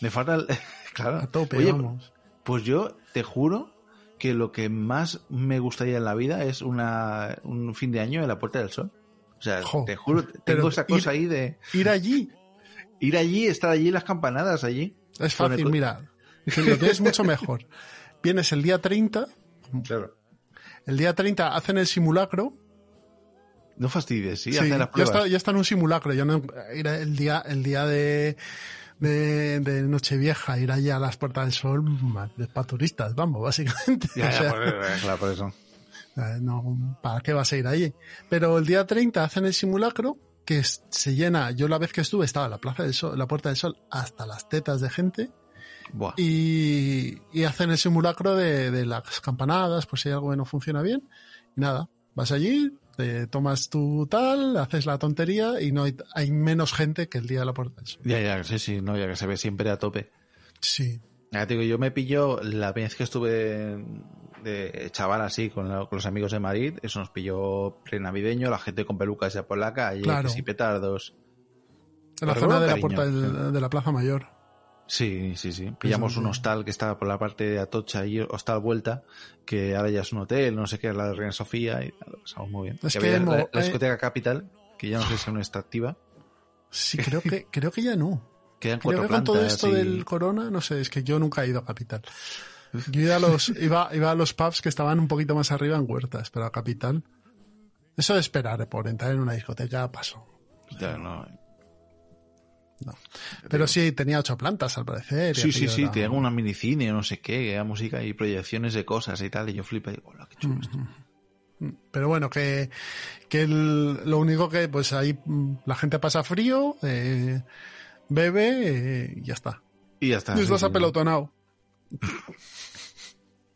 me, falta. el- (laughs) claro. A tope, Oye, vamos. Pues yo te juro que lo que más me gustaría en la vida es una, un fin de año en la Puerta del Sol. O sea, Jo, te juro, tengo esa ir- cosa ahí de Ir allí (laughs) ir allí, estar allí, las campanadas allí. es el fácil, co- mira. Si lo tienes mucho mejor. Vienes el día 30, Claro. el día 30 hacen el simulacro. No fastidies, sí, Sí, hacen las ya está, ya está en un simulacro. Ya no ir el día, el día de, de, de Nochevieja, ir allá a las puertas del sol, para turistas, vamos, básicamente. Ya, O ya, por, eh, claro, por eso. (laughs) Eh, No, ¿para qué vas a ir allí? Pero el día 30 hacen el simulacro que se llena. Yo la vez que estuve estaba en la Plaza del Sol, la Puerta del Sol, hasta las tetas de gente Buah. y, y hacen el simulacro de, de las campanadas, pues si hay algo que no funciona bien. Y nada, vas allí, te tomas tu tal, haces la tontería y no hay, hay menos gente que el día de la Puerta del Sol. Ya, ya, sí, sí, no, ya que se ve siempre a tope. Sí. Ya digo, yo me pillo la vez que estuve de chaval así con, la- con los amigos de Madrid, eso nos pilló prenavideño, la gente con pelucas ya por la calle, Claro. si petardos. En la zona de la Puerta del- de la Plaza Mayor. Sí, sí, sí. Pillamos sí. un hostal que estaba por la parte de Atocha y hostal vuelta, que ahora ya es un hotel, no sé qué, la de Reina Sofía, y lo pasamos muy bien. Es Que había la, la eh, discoteca Capital, que ya no sé si aún está activa, Sí, creo que, (laughs) creo que ya no. quedan Creo cuatro que con todo plantas esto y- del corona, no sé, es que yo nunca he ido a Capital. (laughs) Yo iba a los, iba, iba a los pubs que estaban un poquito más arriba en Huertas, pero a Capital. Eso de esperar por entrar en una discoteca pasó. Ya, no. Pero sí, tenía ocho plantas al parecer. Sí, sí, sí, era- te hago una minicine o no sé qué, que era música y proyecciones de cosas y tal, y yo flipo y digo, hola, qué chulo esto. Pero bueno, que, que el- lo único que, pues ahí mm, la gente pasa frío, eh, bebe eh, y ya está. Y ya está. y estás sí, apelotonado. (laughs)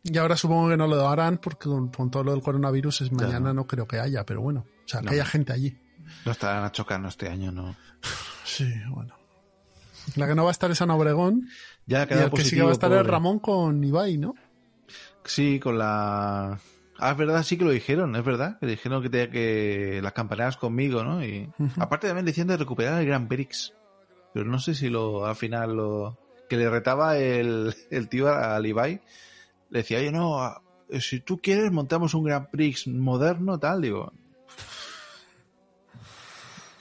Y ahora supongo que no lo harán porque con, con todo lo del coronavirus es mañana no creo que haya, pero bueno, o sea, que No. haya gente allí. No estarán chocando este año, no. (laughs) Sí, bueno. La que no va a estar es Ana Obregón Ya ha y el que sí que va a estar por- es Ramón con Ibai, ¿no? Sí, con la... Ah, es verdad, sí que lo dijeron, es verdad, que dijeron que tenía que las campanadas conmigo, ¿no? Y aparte también decían de recuperar el Gran Prix. Pero no sé si lo, al final lo... Que le retaba el, el tío al Ibai. Le decía, oye, no, si tú quieres montamos un Gran Prix moderno, tal, digo...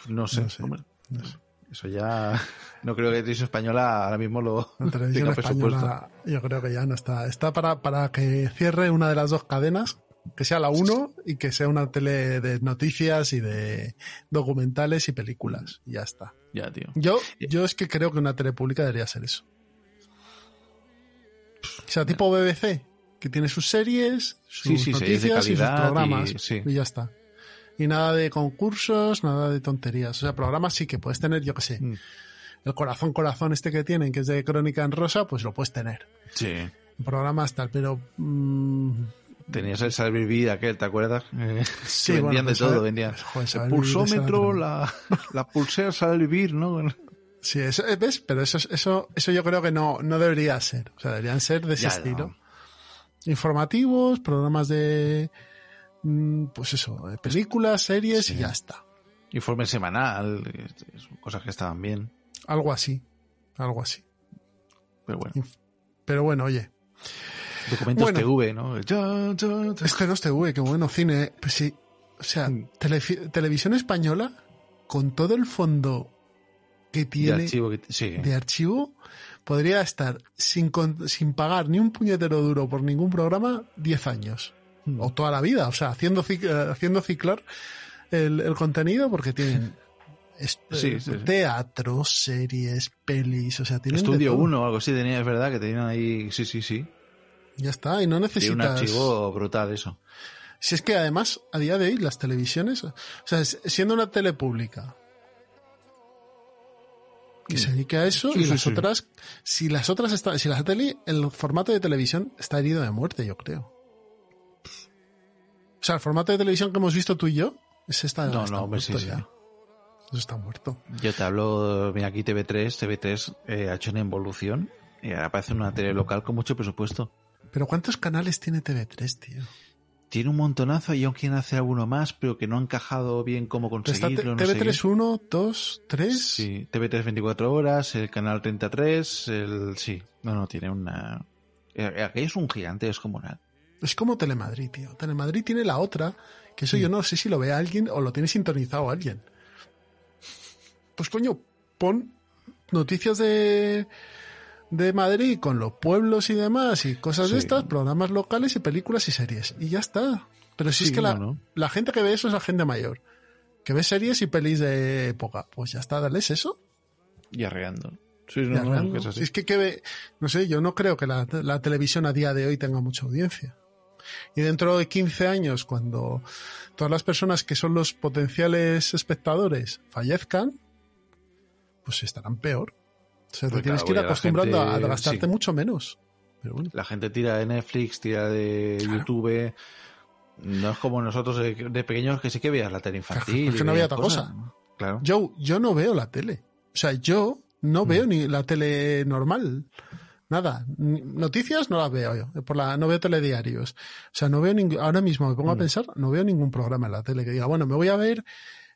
No sé, No sé, hombre, no sé. Eso ya... (laughs) No creo que la televisión española ahora mismo lo La televisión tenga presupuesto. española yo creo que ya no está. Está para, para que cierre una de las dos cadenas, Que sea la 1 y que sea una tele de noticias y de documentales y películas. Y ya está. Ya, tío. Yo, yo es que creo que una tele pública debería ser eso. O sea, tipo BBC, que tiene sus series, sus Sí, sí, series de noticias y sus programas. y- sí. y ya está. Y nada de concursos, nada de tonterías. O sea, programas sí que puedes tener, yo qué sé. Mm. El corazón, corazón este que tienen, que es de Crónica en Rosa, pues lo puedes tener. Sí. Programas tal, pero... mm, Tenías el Saber Vivir aquel, ¿te acuerdas? Eh, Sí, bueno, vendían pues, de todo, Saber- vendían. joder, el pulsómetro, la, (laughs) la pulsera Saber Vivir, ¿no? Sí, eso, eh, ¿ves? Pero eso, eso, eso yo creo que no, no debería ser. O sea, deberían ser de ese Ya, estilo. no. Informativos, programas de... mm, Pues eso, de películas, series Sí. y ya está. Informe semanal, eh, cosas que estaban bien. Algo así. Algo así. Pero bueno, Pero bueno, oye. documentos Bueno. TV, ¿no? Ya, ya. Este no es TV, qué bueno cine. Pues sí. O sea, televisión española, con todo el fondo que De tiene archivo que- sí. de archivo, podría estar sin, con- sin pagar ni un puñetero duro por ningún programa 10 años. Mm. O toda la vida. O sea, haciendo, eh, haciendo ciclar el, el contenido porque tienen (laughs) es- Sí, sí, teatro, series, pelis, o sea, tienen Estudio todo. 1 o algo así tenía, es verdad que tenían ahí, sí, sí, sí. Ya está, y no Tiene un necesitas... archivo brutal eso. Si es que además, a día de hoy, las televisiones, o sea, siendo una tele pública que se dedique a eso Sí, y sí, las sí. otras, si las otras están, si la tele, el formato de televisión está herido de muerte, yo creo. O sea, el formato de televisión que hemos visto tú y yo, ese está, No, está no, hombre, sí, ya. Eso está muerto. Yo te hablo, mira aquí TV3, TV3 eh, ha hecho una evolución y ahora parece una tele local con mucho presupuesto. Pero ¿cuántos canales tiene TV3, tío? Tiene un montonazo y aún quieren hacer alguno más, pero que no ha encajado bien cómo está conseguirlo. no sé TV3 qué. 1, 2, 3. Sí, TV3 24 horas, el canal 33, el... Sí, no, no, tiene una... eh, Aquello es un gigante descomunal. Es como Telemadrid, tío. Telemadrid tiene la otra, que eso yo Mm. no sé si lo ve alguien o lo tiene sintonizado alguien. Pues coño, pon noticias de, de Madrid con los pueblos y demás y cosas de estas, programas locales y películas y series. Y ya está. Pero si es Sí, que la, no, no. la gente que ve eso es la gente mayor. Que ve series y pelis de época. Pues ya está, dales eso. Y arreando. Sí, no, arreando. es así. Si es que, que ve- no sé, yo no creo que la, la televisión a día de hoy tenga mucha audiencia. Y dentro de 15 años, cuando todas las personas que son los potenciales espectadores fallezcan, pues estarán peor. O sea, te tienes claro, que ir acostumbrando a- gente- a gastarte sí. mucho menos. Pero bueno. La gente tira de Netflix, tira de YouTube. No es como nosotros de, pequeños que sí que veías la tele infantil. es que no había otra cosa. Claro. Yo, yo no veo la tele. O sea, yo Mm. no veo ni la tele normal. Nada. Noticias no las veo yo. Por la, no veo telediarios. O sea, no veo ningún, ahora mismo me pongo a Mm. pensar, no veo ningún programa en la tele que diga, bueno, me voy a ver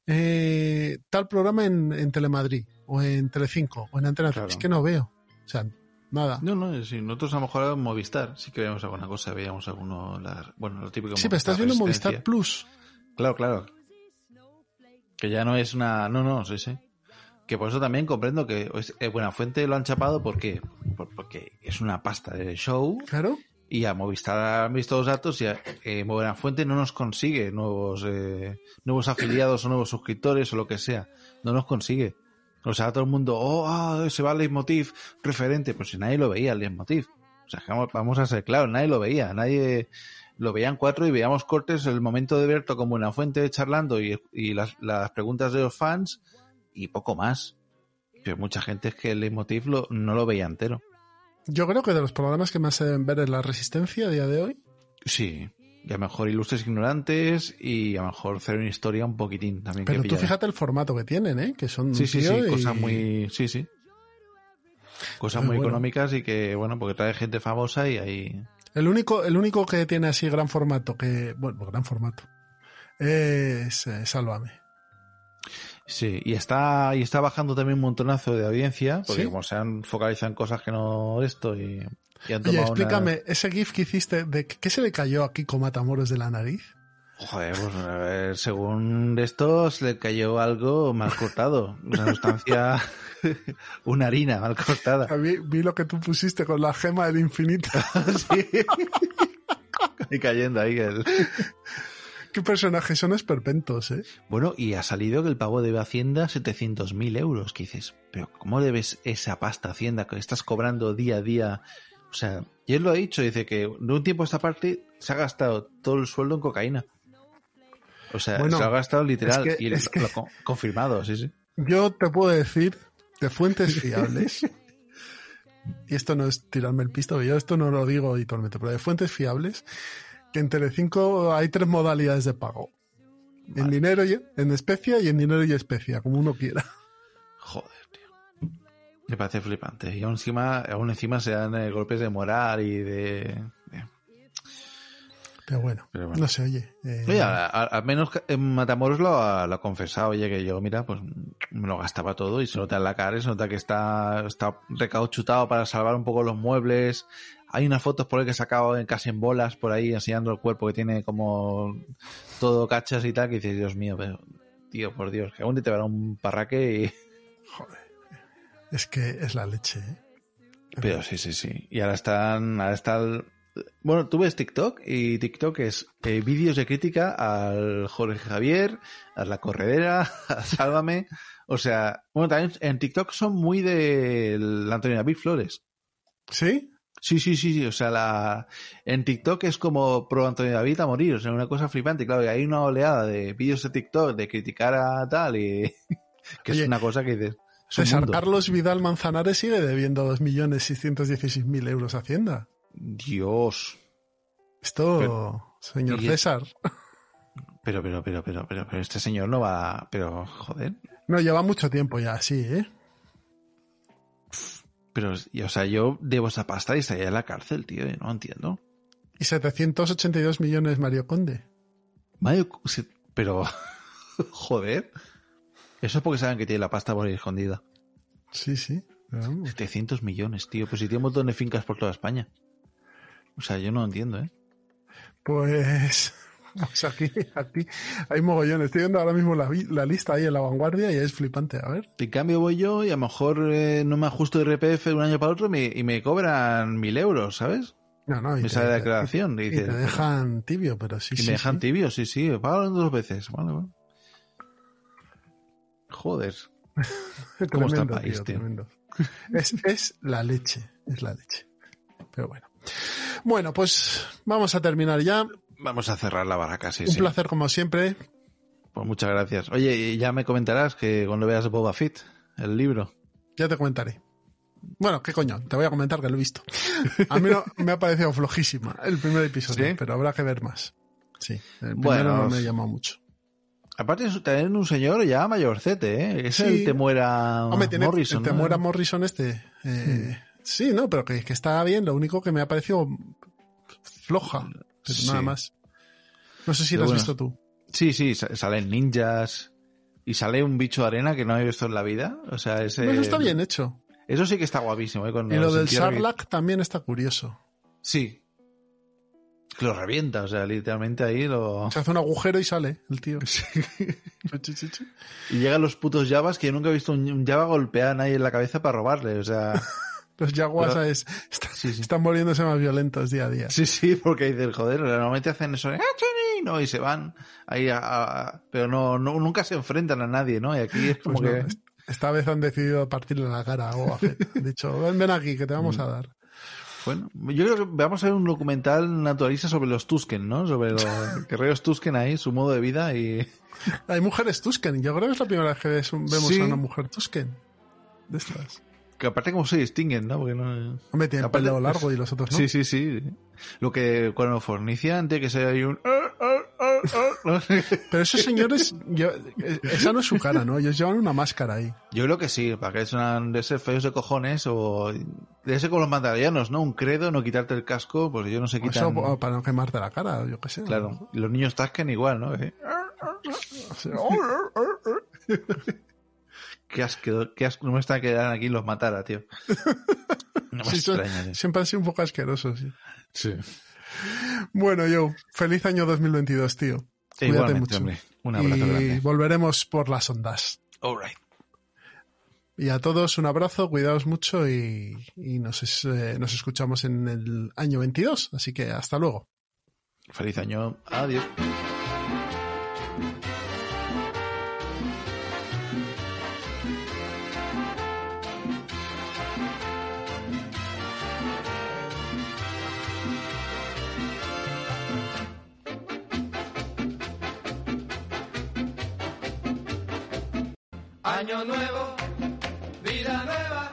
eh, tal programa en, en Telemadrid, o en Telecinco, o en Antena 3. Claro. Es que no veo. O sea, nada. No, no, sí, nosotros a lo mejor en Movistar sí que veíamos alguna cosa, veíamos alguno, la- bueno, lo típico. sí, pero estás viendo. Movistar Plus. Claro, claro. Que ya no es una... No, no, sí, sí. Que por eso también comprendo que eh, Buenafuente lo han chapado porque, por- porque es una pasta de show Claro. y a Movistar han visto los datos y a, eh, Buenafuente no nos consigue nuevos, eh, nuevos afiliados o nuevos suscriptores o lo que sea. No nos consigue. O sea, todo el mundo, oh, ah, se va el leitmotiv referente. Pues si nadie lo veía, el leitmotiv. O sea, vamos, a ser claros, nadie lo veía. Nadie lo veían cuatro y veíamos cortes el momento de Berto con Buenafuente charlando y, y las, las preguntas de los fans y poco más. Pero mucha gente es que el leitmotiv lo- no lo veía entero. Yo creo que de los programas que más se deben ver es La Resistencia a día de hoy. Sí. Y a lo mejor Ilustres Ignorantes y a lo mejor Cero en Historia un poquitín también. Pero que tú fíjate el formato que tienen, ¿eh? Que son un Sí, sí, sí, tío y- cosas muy... Sí, sí. Cosas Muy muy bueno. económicas y que, bueno, porque trae gente famosa y ahí... El único, el único que tiene así gran formato, que, bueno, gran formato, es eh, Sálvame. Sí, y está, y está bajando también un montonazo de audiencia, porque ¿Sí? como se han focalizado en cosas que no esto y, y han Oye, tomado explícame, una- ese GIF que hiciste, de ¿qué se le cayó a Kiko Matamoros de la nariz? Joder, pues a ver, según esto se le cayó algo mal cortado, una sustancia, (laughs) una harina mal cortada. A mí vi lo que tú pusiste con la gema del infinito. (laughs) Sí. y cayendo ahí el... ¿Qué personajes son esperpentos, eh? Bueno, y ha salido que el pavo debe a Hacienda 700.000 euros, que dices, pero ¿cómo debes esa pasta a Hacienda que estás cobrando día a día? O sea, y él lo ha dicho, dice que de un tiempo a esta parte se ha gastado todo el sueldo en cocaína. O sea, Bueno, se lo ha gastado literal es que- y es lo- que- lo confirmado, sí, sí. Yo te puedo decir de fuentes fiables, y esto no es tirarme el pisto, yo esto no lo digo habitualmente, pero de fuentes fiables, que en Telecinco hay tres modalidades de pago. En dinero, y, en especia y en dinero y especia, como uno quiera. Joder, tío. Me parece flipante. Y aún encima, aún encima se dan eh, golpes de moral y de... de- Pero bueno, Pero bueno. no sé, oye. eh, Oye, al menos Matamoros lo ha, lo ha confesado, oye, que yo, mira, pues me lo gastaba todo y se nota en la cara, y se nota que está, está recauchutado para salvar un poco los muebles. Hay unas fotos por ahí que he sacado en, casi en bolas por ahí enseñando el cuerpo que tiene como todo cachas y tal, que dices, Dios mío, pero, tío, por Dios, que algún día te verá un parraque y... (laughs) es que es la leche, ¿eh? Pero sí, sí, sí. Y ahora están, ahora está el- Bueno, tú ves TikTok y TikTok es eh, vídeos de crítica al Jorge Javier, a La Corredera, (laughs) a Sálvame. O sea, bueno, también en TikTok son muy de la Antonio David Flores. ¿Sí? Sí, sí, sí, sí. O sea, la... en TikTok es como pro Antonio David a morir. O sea, una cosa flipante. Claro, y hay una oleada de vídeos de TikTok de criticar a tal y... (laughs) que Oye, es una cosa que dices... César. Carlos Vidal Manzanares sigue debiendo 2.616.000 euros a Hacienda. Dios. Esto, Pero- señor y- César. Pero, pero, pero, pero, pero, pero este señor no va. Pero, joder. No, lleva mucho tiempo ya así, ¿eh? Pero, y, o sea, yo debo esa pasta y estaría en la cárcel, tío. y no entiendo. Y 782 millones Mario Conde. Mario, pero, (laughs) joder. Eso es porque saben que tiene la pasta por ahí escondida. Sí, sí. vamos. 700 millones, tío. Pues si tiene un montón de fincas por toda España. O sea, yo no entiendo, ¿eh? Pues, (laughs) pues aquí, aquí hay mogollones. Estoy viendo ahora mismo la, lista ahí en la vanguardia y es flipante. A ver. En cambio voy yo y a lo mejor eh, no me ajusto RPF de un año para otro y me, y me cobran mil euros, ¿sabes? No, no, y Me te- sale la declaración. Y, Y dices, te dejan tibio, pero sí, y sí. me dejan sí. tibio, sí, sí. Pagan dos veces. Vale, vale. Joder. (laughs) ¿Cómo está el Tremendo, país, tío, tío? tremendo. Es, es la leche, es la leche. Pero bueno. Bueno, pues vamos a terminar ya. Vamos a cerrar la baraca, sí, Un sí. placer como siempre. Pues muchas gracias. Oye, ya me comentarás que cuando veas Boba Fett, el libro. Ya te comentaré. Bueno, qué coño, te voy a comentar que lo he visto. A mí no, me ha parecido flojísima el primer episodio, ¿Sí? pero habrá que ver más. Sí, el primero Bueno, no me llamado mucho. Aparte es también un señor ya mayorcete, ¿eh? Es Sí. el te muera Morrison. el te ¿no? muera Morrison este. eh, Sí, no, pero que, que está bien. Lo único que me ha parecido floja, pero Sí. nada más. No sé si Pero lo has bueno. visto tú. Sí, sí, sa- salen ninjas y sale un bicho de arena que no he visto en la vida. O sea, ese... Eso está bien hecho. Eso sí que está guapísimo, ¿eh? Y lo del que- Sarlacc también está curioso. Sí. Lo revienta, o sea, literalmente ahí lo... Se hace un agujero y sale el tío. (laughs) Y llegan los putos Javas que yo nunca he visto un, un Java golpear a nadie en la cabeza para robarle, o sea... (laughs) Los Pero- ¿sabes? Está- están volviéndose más violentos día a día. Sí, sí, porque dices, joder, normalmente hacen eso, "Ah, Choni", no, y se van ahí a, a- pero no, no, nunca se enfrentan a nadie, ¿no? Y aquí es como Pues no, que... est- esta vez han decidido partirle la cara a Boba Fett. (laughs) Han dicho, ven, ven aquí, que te vamos Mm. a dar. Bueno, yo creo que vamos a ver un documental naturalista sobre los Tusken, ¿no? Sobre los guerreros Tusken ahí, su modo de vida y... (laughs) Hay mujeres Tusken. Yo creo que es la primera vez que vemos Sí. a una mujer Tusken. De estas. Que aparte como se distinguen, ¿no? Porque no... Hombre, tienen Aparte- pelo largo y los otros no. Sí, sí, sí. Lo que cuando fornician tiene que ser ahí un... ¿no? (laughs) Pero esos señores, yo- esa no es su cara, ¿no? Ellos llevan una máscara ahí. Yo creo que sí, para que son de ser feos de cojones o de ser como los mandalorianos, ¿no? Un credo, no quitarte el casco, pues ellos no Eso quitan... o para no quemarte la cara, yo qué sé. Claro, y los niños Tusken igual, ¿no? Eh, (laughs) (laughs) Qué asco, qué asco, no me está que aquí los matara, tío. (laughs) No me sí, extraña, siempre han sido un poco asquerosos. sí. Sí. Bueno, yo, feliz año 2022, tío. Cuídate Igualmente, mucho. hombre. Un abrazo y grande. volveremos por las ondas. All right. Y a todos un abrazo, cuidaos mucho y, y nos, es- eh, nos escuchamos en el año 22. Así que hasta luego. Feliz año. Adiós. Año nuevo, vida nueva,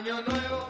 Año nuevo,